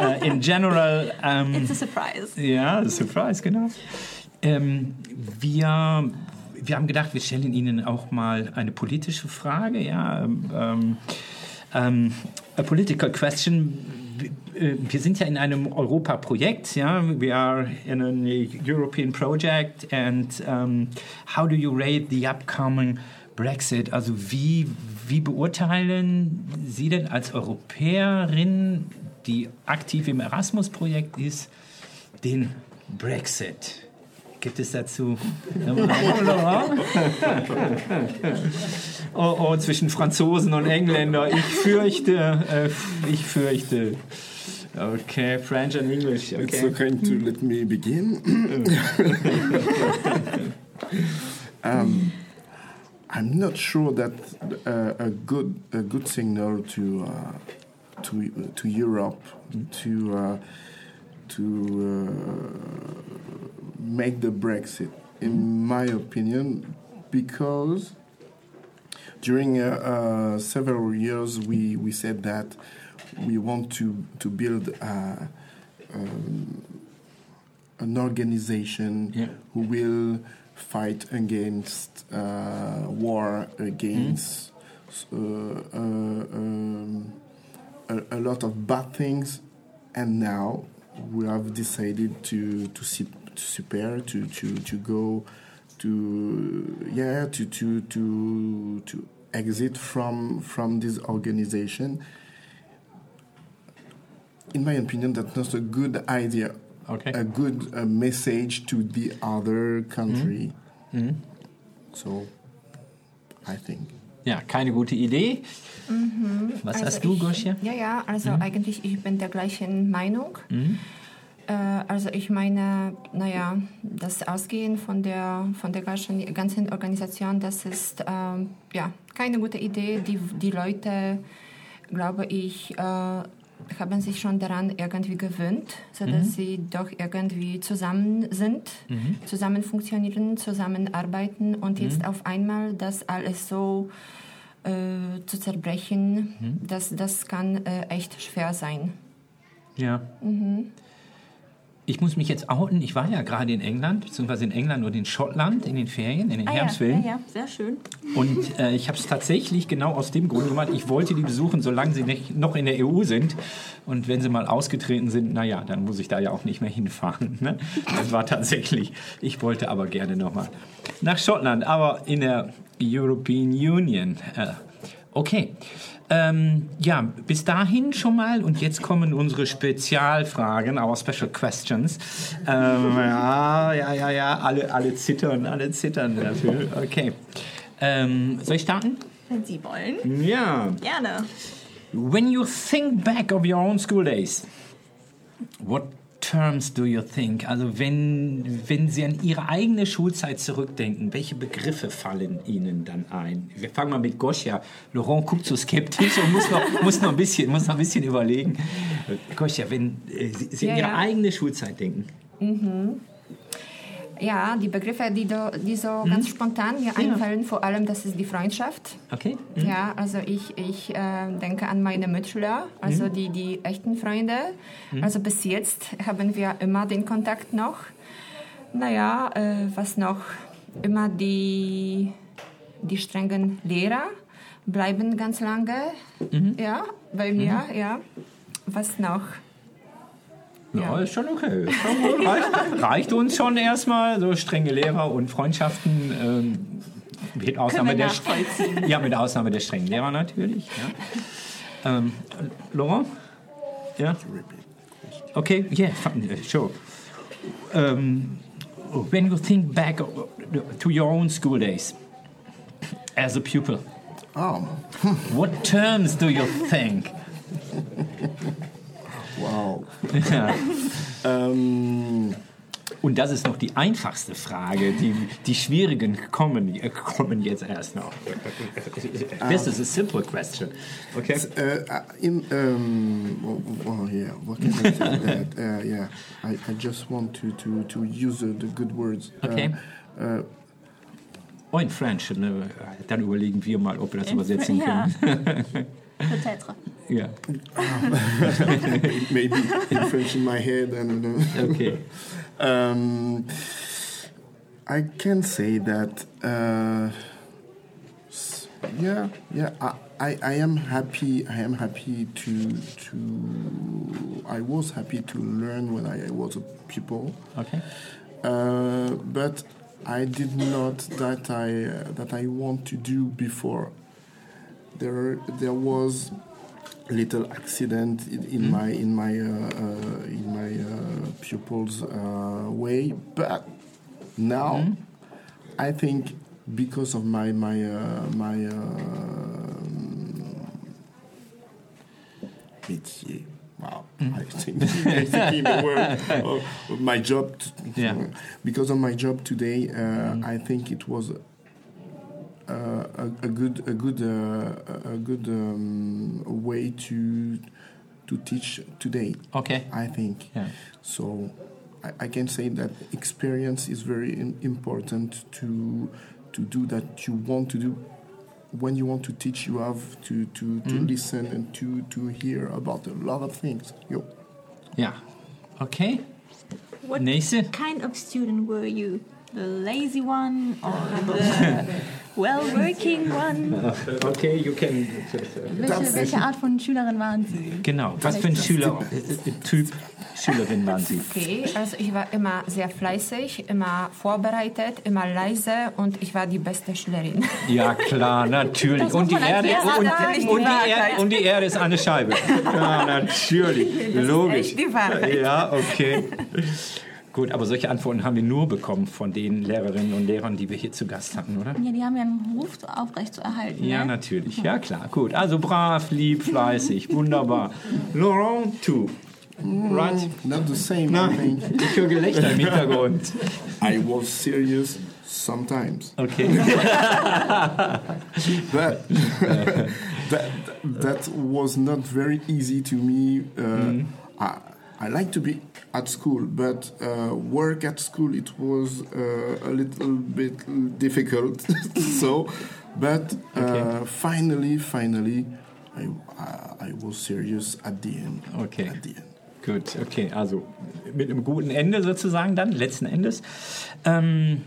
uh, in general, um, It's a surprise. ja, surprise, genau. Ähm, wir, wir haben gedacht, wir stellen Ihnen auch mal eine politische Frage. Ja, ähm, ähm, a political question. Äh, Wir sind ja in einem Europa-Projekt. Ja, we are in a European project. And um, how do you rate the upcoming Brexit? Also wie wie beurteilen Sie denn als Europäerin, die aktiv im Erasmus-Projekt ist, den Brexit? Gibt es dazu oh, oh, zwischen Franzosen und Engländer. Ich fürchte, äh, ich fürchte. Okay, French and English. It's Okay. okay to let me begin. um, I'm not sure that uh, a good a good signal to uh, to to Europe to uh, to uh, make the Brexit, in my opinion, because during uh, uh, several years we, we said that we want to to build uh, um, an organization Yeah. who will fight against uh, war against uh, uh, um, a, a lot of bad things and now we have decided to to, to super to, to, to go to yeah to, to to to exit from from this organization in my opinion that's not a good idea Okay. a good uh, message to the other country Mhm. so i think Ja, keine gute Idee. Was Also hast du, Gosia? Ja, ja, also eigentlich ich bin der gleichen Meinung. Mhm. Äh, also ich meine, naja, das Ausgehen von der, von der ganzen, ganzen Organisation, das ist ähm, ja keine gute Idee. Die, die Leute, glaube ich, äh, haben sich schon daran irgendwie gewöhnt, sodass Mhm. sie doch irgendwie zusammen sind, Mhm. zusammen funktionieren, zusammenarbeiten und jetzt auf einmal das alles so äh, zu zerbrechen, Mhm. das, das kann äh, echt schwer sein. Ja. Ich muss mich jetzt outen. Ich war ja gerade in England, beziehungsweise in England und in Schottland in den Ferien, in den Ah, ja, Herbstferien. ja, ja, sehr schön. Und äh, ich habe es tatsächlich genau aus dem Grund gemacht. Ich wollte die besuchen, solange sie nicht, noch in der EU sind. Und wenn sie mal ausgetreten sind, naja, dann muss ich da ja auch nicht mehr hinfahren. Ne? Das war tatsächlich. Ich wollte aber gerne nochmal nach Schottland, aber in der European Union. Äh, okay. Ähm, ja, bis dahin schon mal und jetzt kommen unsere Spezialfragen, our special questions. Ähm, ja, ja, ja, ja, alle, alle zittern, alle zittern natürlich. Okay. Ähm, soll ich starten? Wenn Sie wollen. Ja. Gerne. When you think back of your own school days, what terms do you think? Also wenn, wenn Sie an Ihre eigene Schulzeit zurückdenken, welche Begriffe fallen Ihnen dann ein? Wir fangen mal mit Goscha. Laurent guckt so skeptisch und muss noch, muss noch, ein, bisschen, muss noch ein bisschen überlegen. Goscha, wenn äh, Sie, Sie an Ja, Ihre ja. eigene Schulzeit denken. Ja, die Begriffe, die, do, die so Mhm. ganz spontan mir einfallen, vor allem das ist die Freundschaft. Okay? Ja, also ich, ich äh, denke an meine Mitschüler, also Mhm. die, die echten Freunde. Also bis jetzt haben wir immer den Kontakt noch. Naja, äh, was noch? Immer die, die strengen Lehrer bleiben ganz lange. Mhm. Ja, bei mir, ja. Was noch? Ja, Ja. ist schon okay. Reicht, reicht uns schon erstmal. So strenge Lehrer und Freundschaften. Ähm, mit Ausnahme der. Ja, mit Ausnahme der strengen Lehrer natürlich. Ja. Ähm, Laurent? Ja? Okay, yeah, sure. Um, when you think back to your own school days as a pupil, Oh, what terms do you think? Wow. Ja. Um, Und das ist noch die einfachste Frage. Die, die schwierigen kommen, äh, kommen jetzt erst noch. This is a simple question. Okay? uh, in um, oh, oh, yeah, what can I say? that, uh, yeah, I, I just want to to to use uh, the good words. Uh, Okay. Uh, Oh, in French. Ne? Dann überlegen wir mal, ob wir das In übersetzen Fr- ja. können. Peut-être. Ja. maybe in French in my head and. Okay. Um, I can say that, uh, yeah, yeah. I, I, I am happy. I am happy to to. I was happy to learn when I was a pupil, Okay. uh, but I did not that I uh, that I want to do before. There there was little accident in, in my in my uh, uh, in my uh, pupils uh, way, but now I think because of my my uh, my métier. Wow, I think I think in the word of, my job. Yeah. Because of my job today, uh, I think it was a, a good a good uh, a good um, way to to teach today. Okay. I think Yeah. so. I, I can say that experience is very important to to do that you want to do. When you want to teach, you have to to, to listen and to to hear about a lot of things. Yo. Ja. Okay. What Nächste. kind of student were you? The lazy one or the well-working one? Okay, you can. Welche, welche Art von Schülerin waren Sie? Genau. Was für ein Schüler, äh, Typ Schülerin waren Sie? Okay, also ich war immer sehr fleißig, immer vorbereitet, immer leise und ich war die beste Schülerin. Ja, klar, natürlich. Und die, Erde, und, und, die Erde, und die Erde ist eine Scheibe. Ja, natürlich. Logisch. echt die Wahrheit. Ja, okay. Gut, aber solche Antworten haben wir nur bekommen von den Lehrerinnen und Lehrern, die wir hier zu Gast hatten, oder? Ja, die haben ja einen Ruf aufrecht zu erhalten. Ja, ne? natürlich. Ja, klar. Gut. Also brav, lieb, fleißig. Wunderbar. Laurent, tu. Right? Not the same. I Nein, ich höre Gelächter im Hintergrund. I was serious, Sometimes. Okay. but that that was not very easy to me. Uh, I, I like to be at school, but uh, work at school it was uh, a little bit difficult. so, but uh, Okay. finally, finally, I, I I was serious at the end. Okay. At the end. Gut, okay, also mit einem guten Ende sozusagen dann, letzten Endes. Ähm,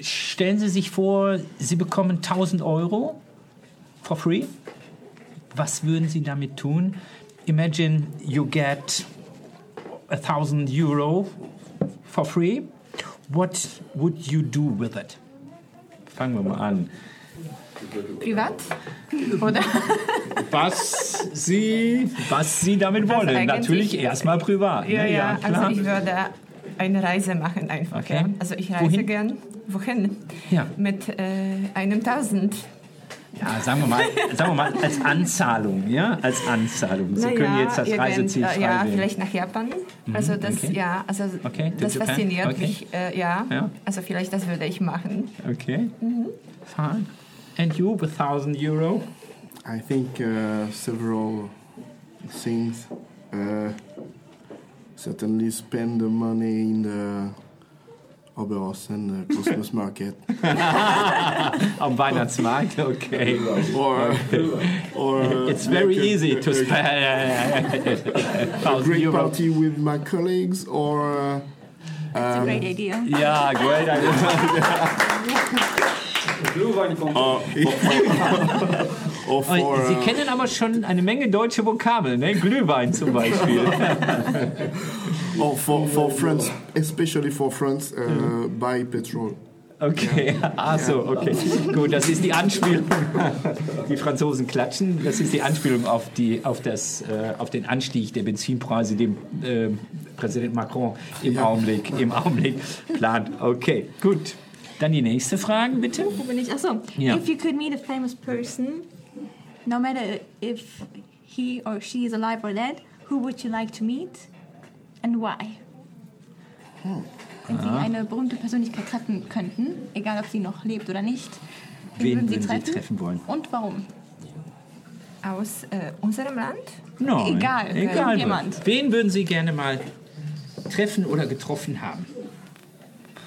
stellen Sie sich vor, Sie bekommen 1000 Euro for free. Was würden Sie damit tun? Imagine you get 1000 Euro for free. What would you do with it? Fangen wir mal an. Privat? Oder? Was Sie, was Sie damit wollen. eigentlich- Natürlich erstmal privat. Ja, ne? ja, klar. also ich würde eine Reise machen einfach. Okay. Ja. Also ich reise Wohin? gern. Wohin? Ja. Mit äh, einem Tausend. Ja, sagen wir mal, sagen wir mal als Anzahlung, ja, als Anzahlung. Sie Na können ja, jetzt das Reiseziel äh, frei Ja, wählen. vielleicht nach Japan. Also das, okay. ja, also Okay, das Japan, fasziniert okay. mich. Äh, ja. Ja. also vielleicht das würde ich machen. Okay, fine. And you with 1000 Euro? I think uh, several things. Uh, certainly spend the money in the Oberhausen uh, Christmas market, Am Weihnachtsmarkt, okay. or or It's very make a- easy to spend a 1000 great Euro. party with my colleagues, or uh, It's a um, great idea. Ja, great or Oh, for Sie uh, kennen aber schon eine Menge deutsche Vokabeln, ne? Glühwein zum Beispiel. or for for France, especially for France, uh, buy petrol. Okay, ach so, okay. Gut, das ist die Anspielung. Die Franzosen klatschen. Das ist die Anspielung auf, die, auf, das, äh, auf den Anstieg der Benzinpreise, den äh, Präsident Macron im, Augenblick, im Augenblick plant. Okay, gut. Dann die nächste Frage, bitte. Wo bin ich? Achso. Ja. If you could meet a famous person, no matter if he or she is alive or dead, who would you like to meet and why? Wenn Sie eine berühmte Persönlichkeit treffen könnten, egal ob sie noch lebt oder nicht, Wen würden Sie treffen wollen? Und warum? Aus äh, unserem Land? Nein, Egal, egal. jemand. Wen würden Sie gerne mal treffen oder getroffen haben?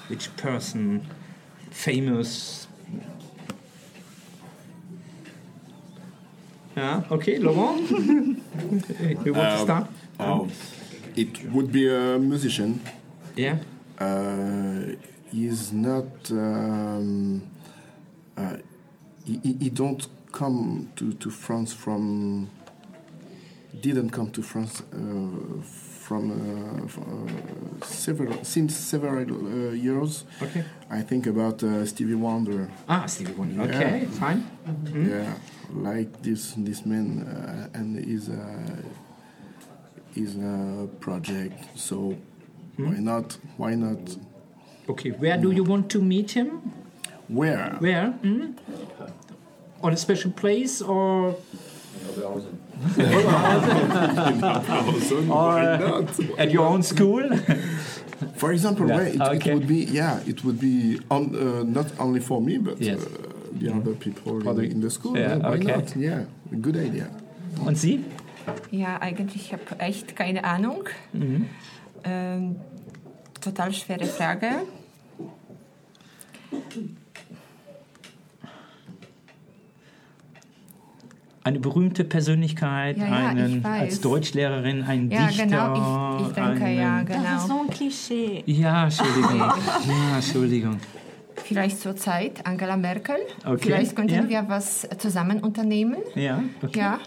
Which person, famous? Ja, okay, Laurent? you want to start? Oh, it would be a musician. Yeah. Uh, he's not. Um, uh, he, he- don't come to, to France from. Didn't come to France uh, from uh, f- uh, several since several uh, years. Okay. I think about uh, Stevie Wonder. Ah, Stevie Wonder. Okay, Yeah. fine. Yeah, like this this man uh, and his uh, his uh, project. So why not? Why not? Okay, where do you want to meet him? Where? Where? Hmm? On a special place or why not? at your own school? For example, Yeah, where it, okay. it would be yeah, it would be on, uh, not only for me but Yes. uh, the other people in, Other- in the school. Yeah, why okay. not? Yeah, a good idea. Und Sie? Ja, eigentlich habe ich echt keine Ahnung. Ähm, total schwere Frage. Eine berühmte Persönlichkeit, Ja, ja, einen, als Deutschlehrerin, ein Ja, Dichter. genau. Ich, ich denke, einen, ja, Das ist genau. so ein Klischee. Ja, Entschuldigung. ja, Entschuldigung. Vielleicht zur Zeit Angela Merkel. Okay, Vielleicht könnten ja. wir was zusammen unternehmen. Ja, okay. Ja,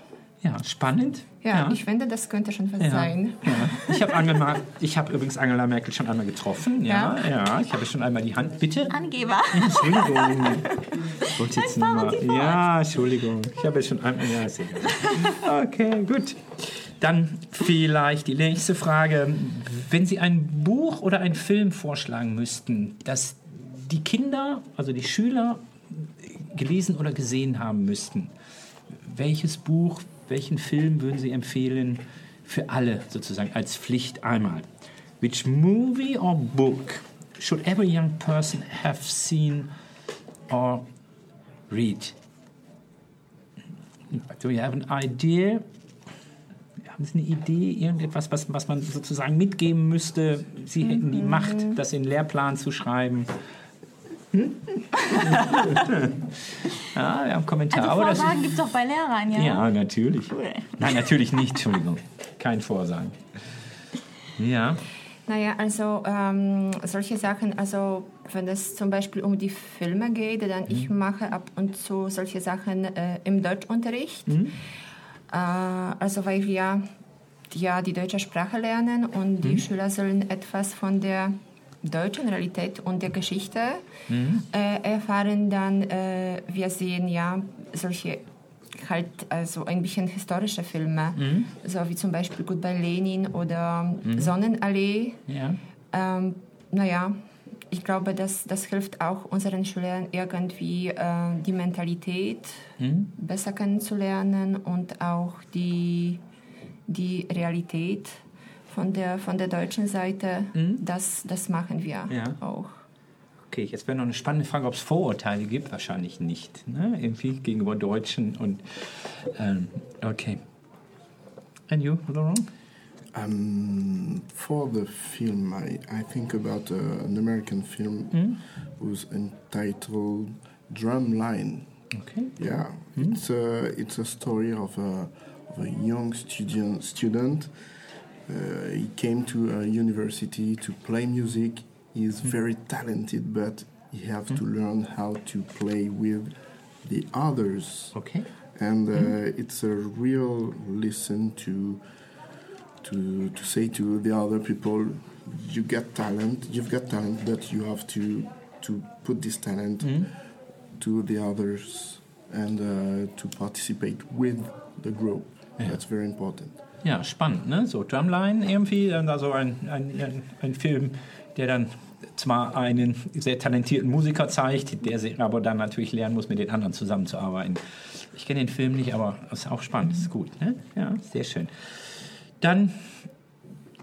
Ja, spannend. ja, ich finde, das könnte schon was Ja. sein. Ja. Ich habe habe übrigens Angela Merkel schon einmal getroffen. Ja, ja. Ja? Ich habe schon einmal die Hand. Bitte. Angeber. Entschuldigung. Wollte jetzt mal. Ja, Entschuldigung. Ich habe schon einmal. Ja, ist egal. Okay, gut. Dann vielleicht die nächste Frage. Wenn Sie ein Buch oder einen Film vorschlagen müssten, das die Kinder, also die Schüler, gelesen oder gesehen haben müssten, welches Buch, welchen Film würden Sie empfehlen für alle sozusagen als Pflicht einmal? Which movie or book should every young person have seen or read? Do you have an idea? Haben Sie eine Idee, irgendetwas, was, was man sozusagen mitgeben müsste? Sie hätten die Macht, das in den Lehrplan zu schreiben. Ja, wir haben Kommentar. Also Vorsagen gibt es auch bei Lehrern, ja? ja, natürlich. Cool. Nein, natürlich nicht, Entschuldigung. Kein Vorsagen. Ja. Naja, also ähm, solche Sachen, also wenn es zum Beispiel um die Filme geht, dann ich mache ab und zu solche Sachen äh, im Deutschunterricht. Äh, also weil wir ja die deutsche Sprache lernen und die Schüler sollen etwas von der deutschen Realität und der Geschichte. Äh, erfahren, dann äh, wir sehen ja solche halt also ein bisschen historische Filme, so wie zum Beispiel Goodbye Lenin oder Sonnenallee. Ja. Ähm, naja, ich glaube, das, das hilft auch unseren Schülern irgendwie äh, die Mentalität besser kennenzulernen und auch die, die Realität von der, von der deutschen Seite. Das, das machen wir Ja. auch. Okay, jetzt wäre noch eine spannende Frage, ob es Vorurteile gibt. Wahrscheinlich nicht. Ne? Irgendwie gegenüber Deutschen und. Ähm, okay. And you, Laurent? Um, for the film, I, I think about uh, an American film who's entitled Drumline. Okay. Yeah, it's a it's a story of a, of a young student. Student, Uh, he came to a university to play music. He is hmm. very talented, but he have to hmm. learn how to play with the others. Okay. and uh, hmm. it's a real listen to to to say to the other people you got talent you've got talent but you have to to put this talent to the others and uh, to participate with the group. That's very important Ja, spannend, ne? So Drumline irgendwie, dann da so ein, ein, ein, Film, der dann zwar einen sehr talentierten Musiker zeigt, der sich aber dann natürlich lernen muss, mit den anderen zusammenzuarbeiten. Ich kenne den Film nicht, aber es ist auch spannend, ist gut, ne? Ja, sehr schön. Dann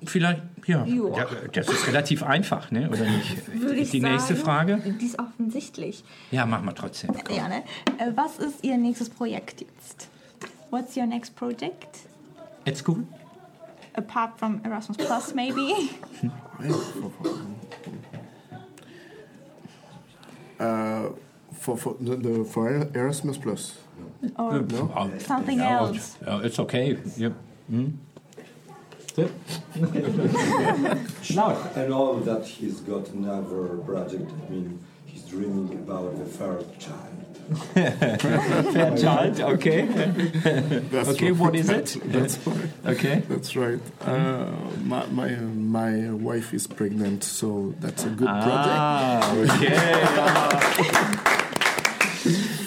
vielleicht, ja, ja das ist relativ einfach, ne? Oder nicht? Würde ich Die sagen, nächste Frage? Die ist offensichtlich. Ja, machen wir trotzdem. Ja, ne? Äh, Was ist Ihr nächstes Projekt jetzt? What's your next project? At school? Apart from Erasmus Plus, maybe? uh, for for the, the for Erasmus Plus Or Oh, something ja, else? ja, it's okay. Yep. Hm? So. I know that he's got another project. I mean, he's dreaming about the third child. Child, okay. that's Okay, right. what is it? that's right Okay. that's right uh, my, my my wife is pregnant so that's a good project Ah, okay.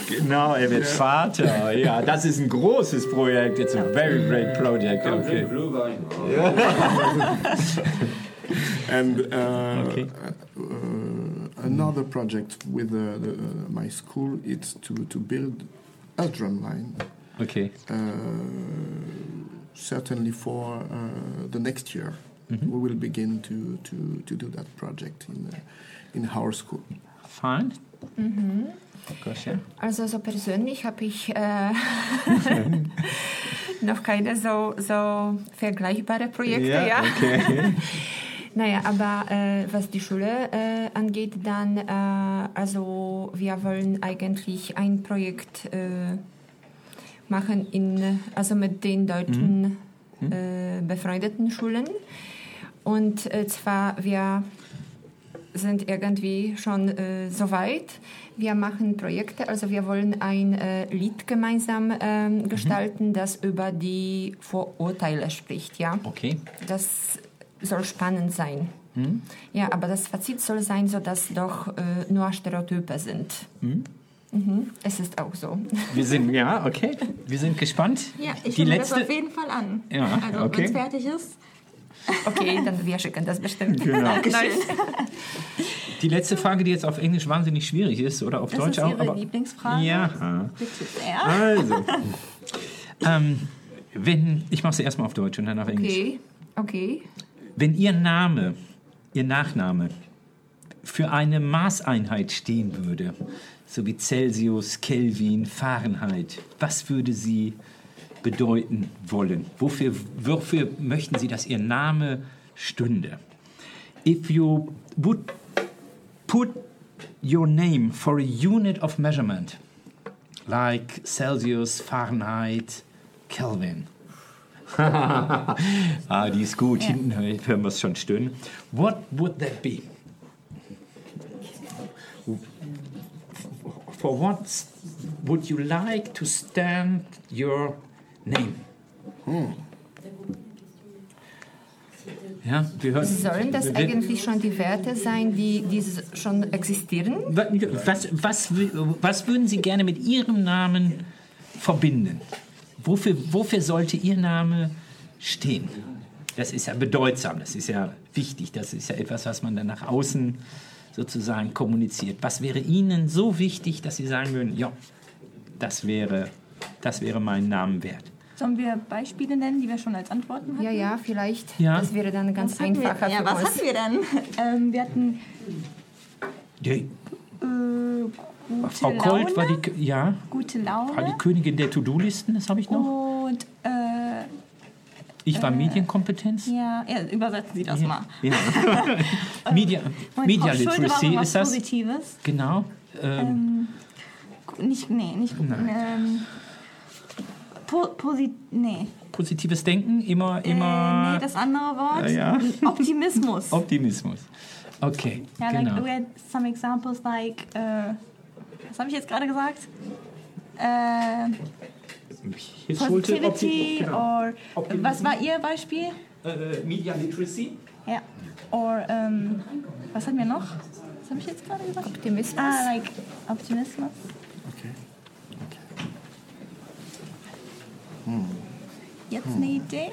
Genau, er wird Vater. Ja, das ist ein großes Projekt. It's a very great project. Okay. Blue Vine. and uh, Okay. uh, another project with uh, the, uh, my school it's to, to build a drum line Okay. uh, certainly for uh, the next year Mm-hmm. we will begin to, to, to do that project in, uh, in our school Fine. Gosia? Also so persönlich habe ich äh, noch keine so, so vergleichbare Projekte. Ja, okay. Naja, aber äh, was die Schule äh, angeht, dann, äh, also wir wollen eigentlich ein Projekt äh, machen in, also mit den deutschen äh, befreundeten Schulen. Und äh, zwar, wir sind irgendwie schon äh, so weit. Wir machen Projekte, also wir wollen ein äh, Lied gemeinsam ähm, gestalten, das über die Vorurteile spricht, ja. Okay. Das soll spannend sein. Ja, aber das Fazit soll sein, so dass doch äh, nur Stereotype sind. Mhm. Es ist auch so. Wir sind, ja, okay. Wir sind gespannt. Ja, ich Die letzte. das auf jeden Fall an. Ja, also, okay. wenn es fertig ist. Okay, dann wir schicken das bestimmt. Genau. Die letzte Frage, die jetzt auf Englisch wahnsinnig schwierig ist, oder auf Das Deutsch ist auch. Ihre Lieblingsfrage? Ja. Bitte sehr. Also. ähm, wenn, ich mache es erstmal auf Deutsch und dann auf Englisch. Okay, okay. Wenn Ihr Name, Ihr Nachname für eine Maßeinheit stehen würde, so wie Celsius, Kelvin, Fahrenheit, was würde sie bedeuten wollen? Wofür, wofür möchten Sie, dass Ihr Name stünde? If you would put your name for a unit of measurement, like Celsius, Fahrenheit, Kelvin. ah, die ist gut. Hinten hören wir es schon stöhnen. What would that be? For what would you like to stand your name? Ja, wir hören. Sollen das wir- eigentlich schon die Werte sein, die, die schon existieren? Was, was, was würden Sie gerne mit Ihrem Namen verbinden? Wofür, wofür sollte Ihr Name stehen? Das ist ja bedeutsam, das ist ja wichtig, das ist ja etwas, was man dann nach außen sozusagen kommuniziert. Was wäre Ihnen so wichtig, dass Sie sagen würden, ja, das wäre, das wäre mein Namen wert? Sollen wir Beispiele nennen, die wir schon als Antworten hatten? Ja, ja, vielleicht. Ja. Das wäre dann ganz Was hatten wir? einfacher Ja, für was uns. hatten wir denn? Ähm, wir hatten Die, äh, gute Frau Laune, Kolt war die, ja, gute war die Laune Königin der To-Do-Listen, das habe ich noch. und äh, Ich war Medienkompetenz. ja, ja, übersetzen Sie das mal. Ja. Media, Media Literacy ist das. Positives. Genau. Ähm, Nicht, nee, nicht ähm, po, posi, nee. positives Denken, immer, Äh, immer nee, das andere Wort. Ja, ja. Optimismus. Optimismus. Okay, ja, genau. like we had some examples like, äh, was habe ich jetzt gerade gesagt? Äh, Opti- Positivity genau. or was war Ihr Beispiel? Äh, Media Literacy. Ja. Or ähm, was hatten wir noch? Was habe ich jetzt gerade gesagt? Optimismus. Ah, like Optimismus. Okay. Jetzt eine Idee?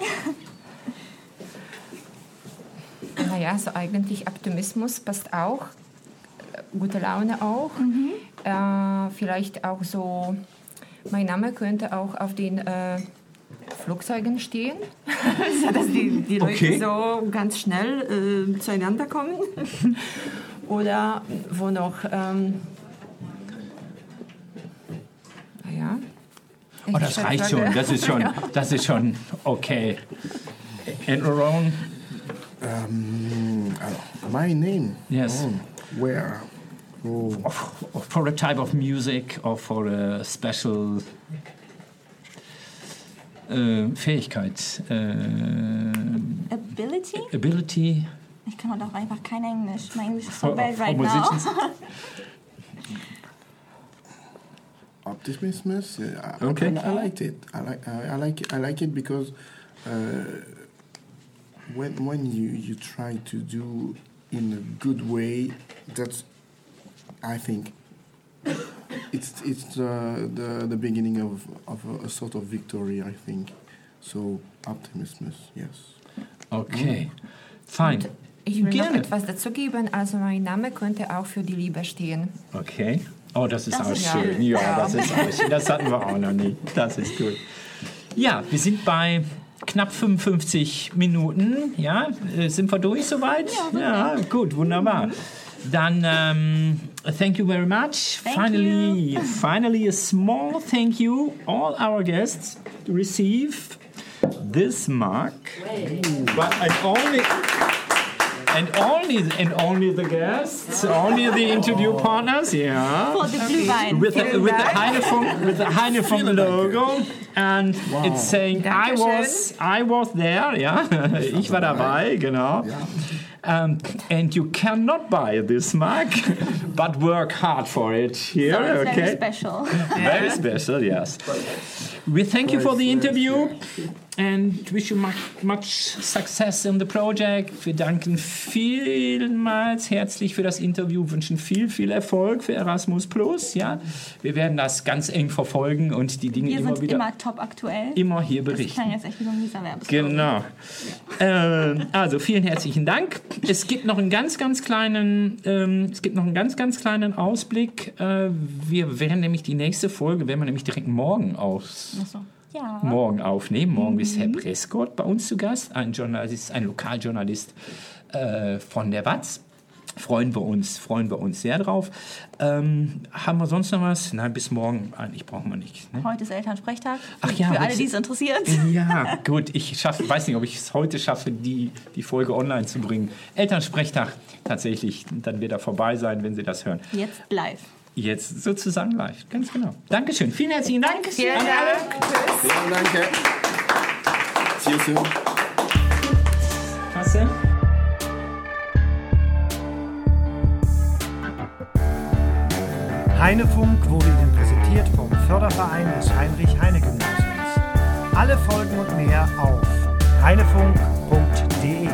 Naja, so eigentlich Optimismus passt auch. Gute Laune auch. Äh, vielleicht auch so, mein Name könnte auch auf den äh, Flugzeugen stehen, so dass die, die Okay. Leute so ganz schnell äh, zueinander kommen. Oder wo noch, ähm, naja. Oh, das reicht schon. Das ist schon, das ist schon okay. And Aaron, Um, uh, my name. Yes. Oh, where? Oh, for a type of music or for a special äh, Fähigkeit, äh, Ability? Ability. Ich kann halt auch einfach kein Englisch. Mein Englisch ist so bad for right now. musicians. optimismus. Yeah, I, Okay. I, I liked it. I like. I, I like. I like it because uh, when when you you try to do in a good way, that's I think it's it's uh, the the beginning of of a, a sort of victory. I think so. Optimismus. Yes. Okay, fine. Ich will Gerne. noch etwas dazugeben. Also mein Name könnte auch für die Liebe stehen. Okay. Oh, das ist Das auch ist schön. schön. Ja, das ist auch schön. Das hatten wir auch noch nicht. Das ist gut. Ja, wir sind bei knapp 55 Minuten. Ja, äh, sind wir durch soweit? Ja, gut, wunderbar. Dann, ähm, thank you very much. Thank finally, finally, a small thank you, all our guests, to receive this mark. But and only. And only and only the guests, only the interview partners, yeah. For the Glühwein. With the, with the Heinefunk with the Heinefunk logo and it's saying I was I was there, ja, ich war dabei, genau. Um, and you cannot buy this mug, but work hard for it here. So okay, very special. very special, yes. We thank you for the interview and wish you much, much success in the project. Wir danken vielmals herzlich für das Interview, wünschen viel, viel Erfolg für Erasmus Plus. Ja, wir werden das ganz eng verfolgen und die Dinge Wir immer sind wieder immer top aktuell. immer hier Das berichten. klang jetzt echt wie so ein mieser. Genau. Ähm, also vielen herzlichen Dank. Es gibt noch einen ganz, ganz kleinen, ähm, es gibt noch einen ganz, ganz kleinen Ausblick. Äh, wir werden nämlich die nächste Folge, werden wir nämlich direkt morgen aus, Ach so. Ja. morgen aufnehmen. Morgen ist Herr Prescott bei uns zu Gast, ein Journalist, ein Lokaljournalist äh, von der WAZ. freuen wir uns, freuen wir uns sehr drauf. Ähm, haben wir sonst noch was? Nein, bis morgen. Eigentlich brauchen wir nichts. Ne? Heute ist Elternsprechtag. Ach ja, Für alle, die es interessiert. Ja, gut. Ich schaff, weiß nicht, ob ich es heute schaffe, die, die Folge online zu bringen. Elternsprechtag tatsächlich dann wird er vorbei sein, wenn Sie das hören. Jetzt live. Jetzt sozusagen live. Ganz genau. Dankeschön. Vielen herzlichen Dank. Vielen an alle. Dank. Tschüss. Vielen Dank. See you soon. Klasse. Heinefunk wurde Ihnen präsentiert vom Förderverein des Heinrich-Heine-Gymnasiums. Alle Folgen und mehr auf heinefunk.de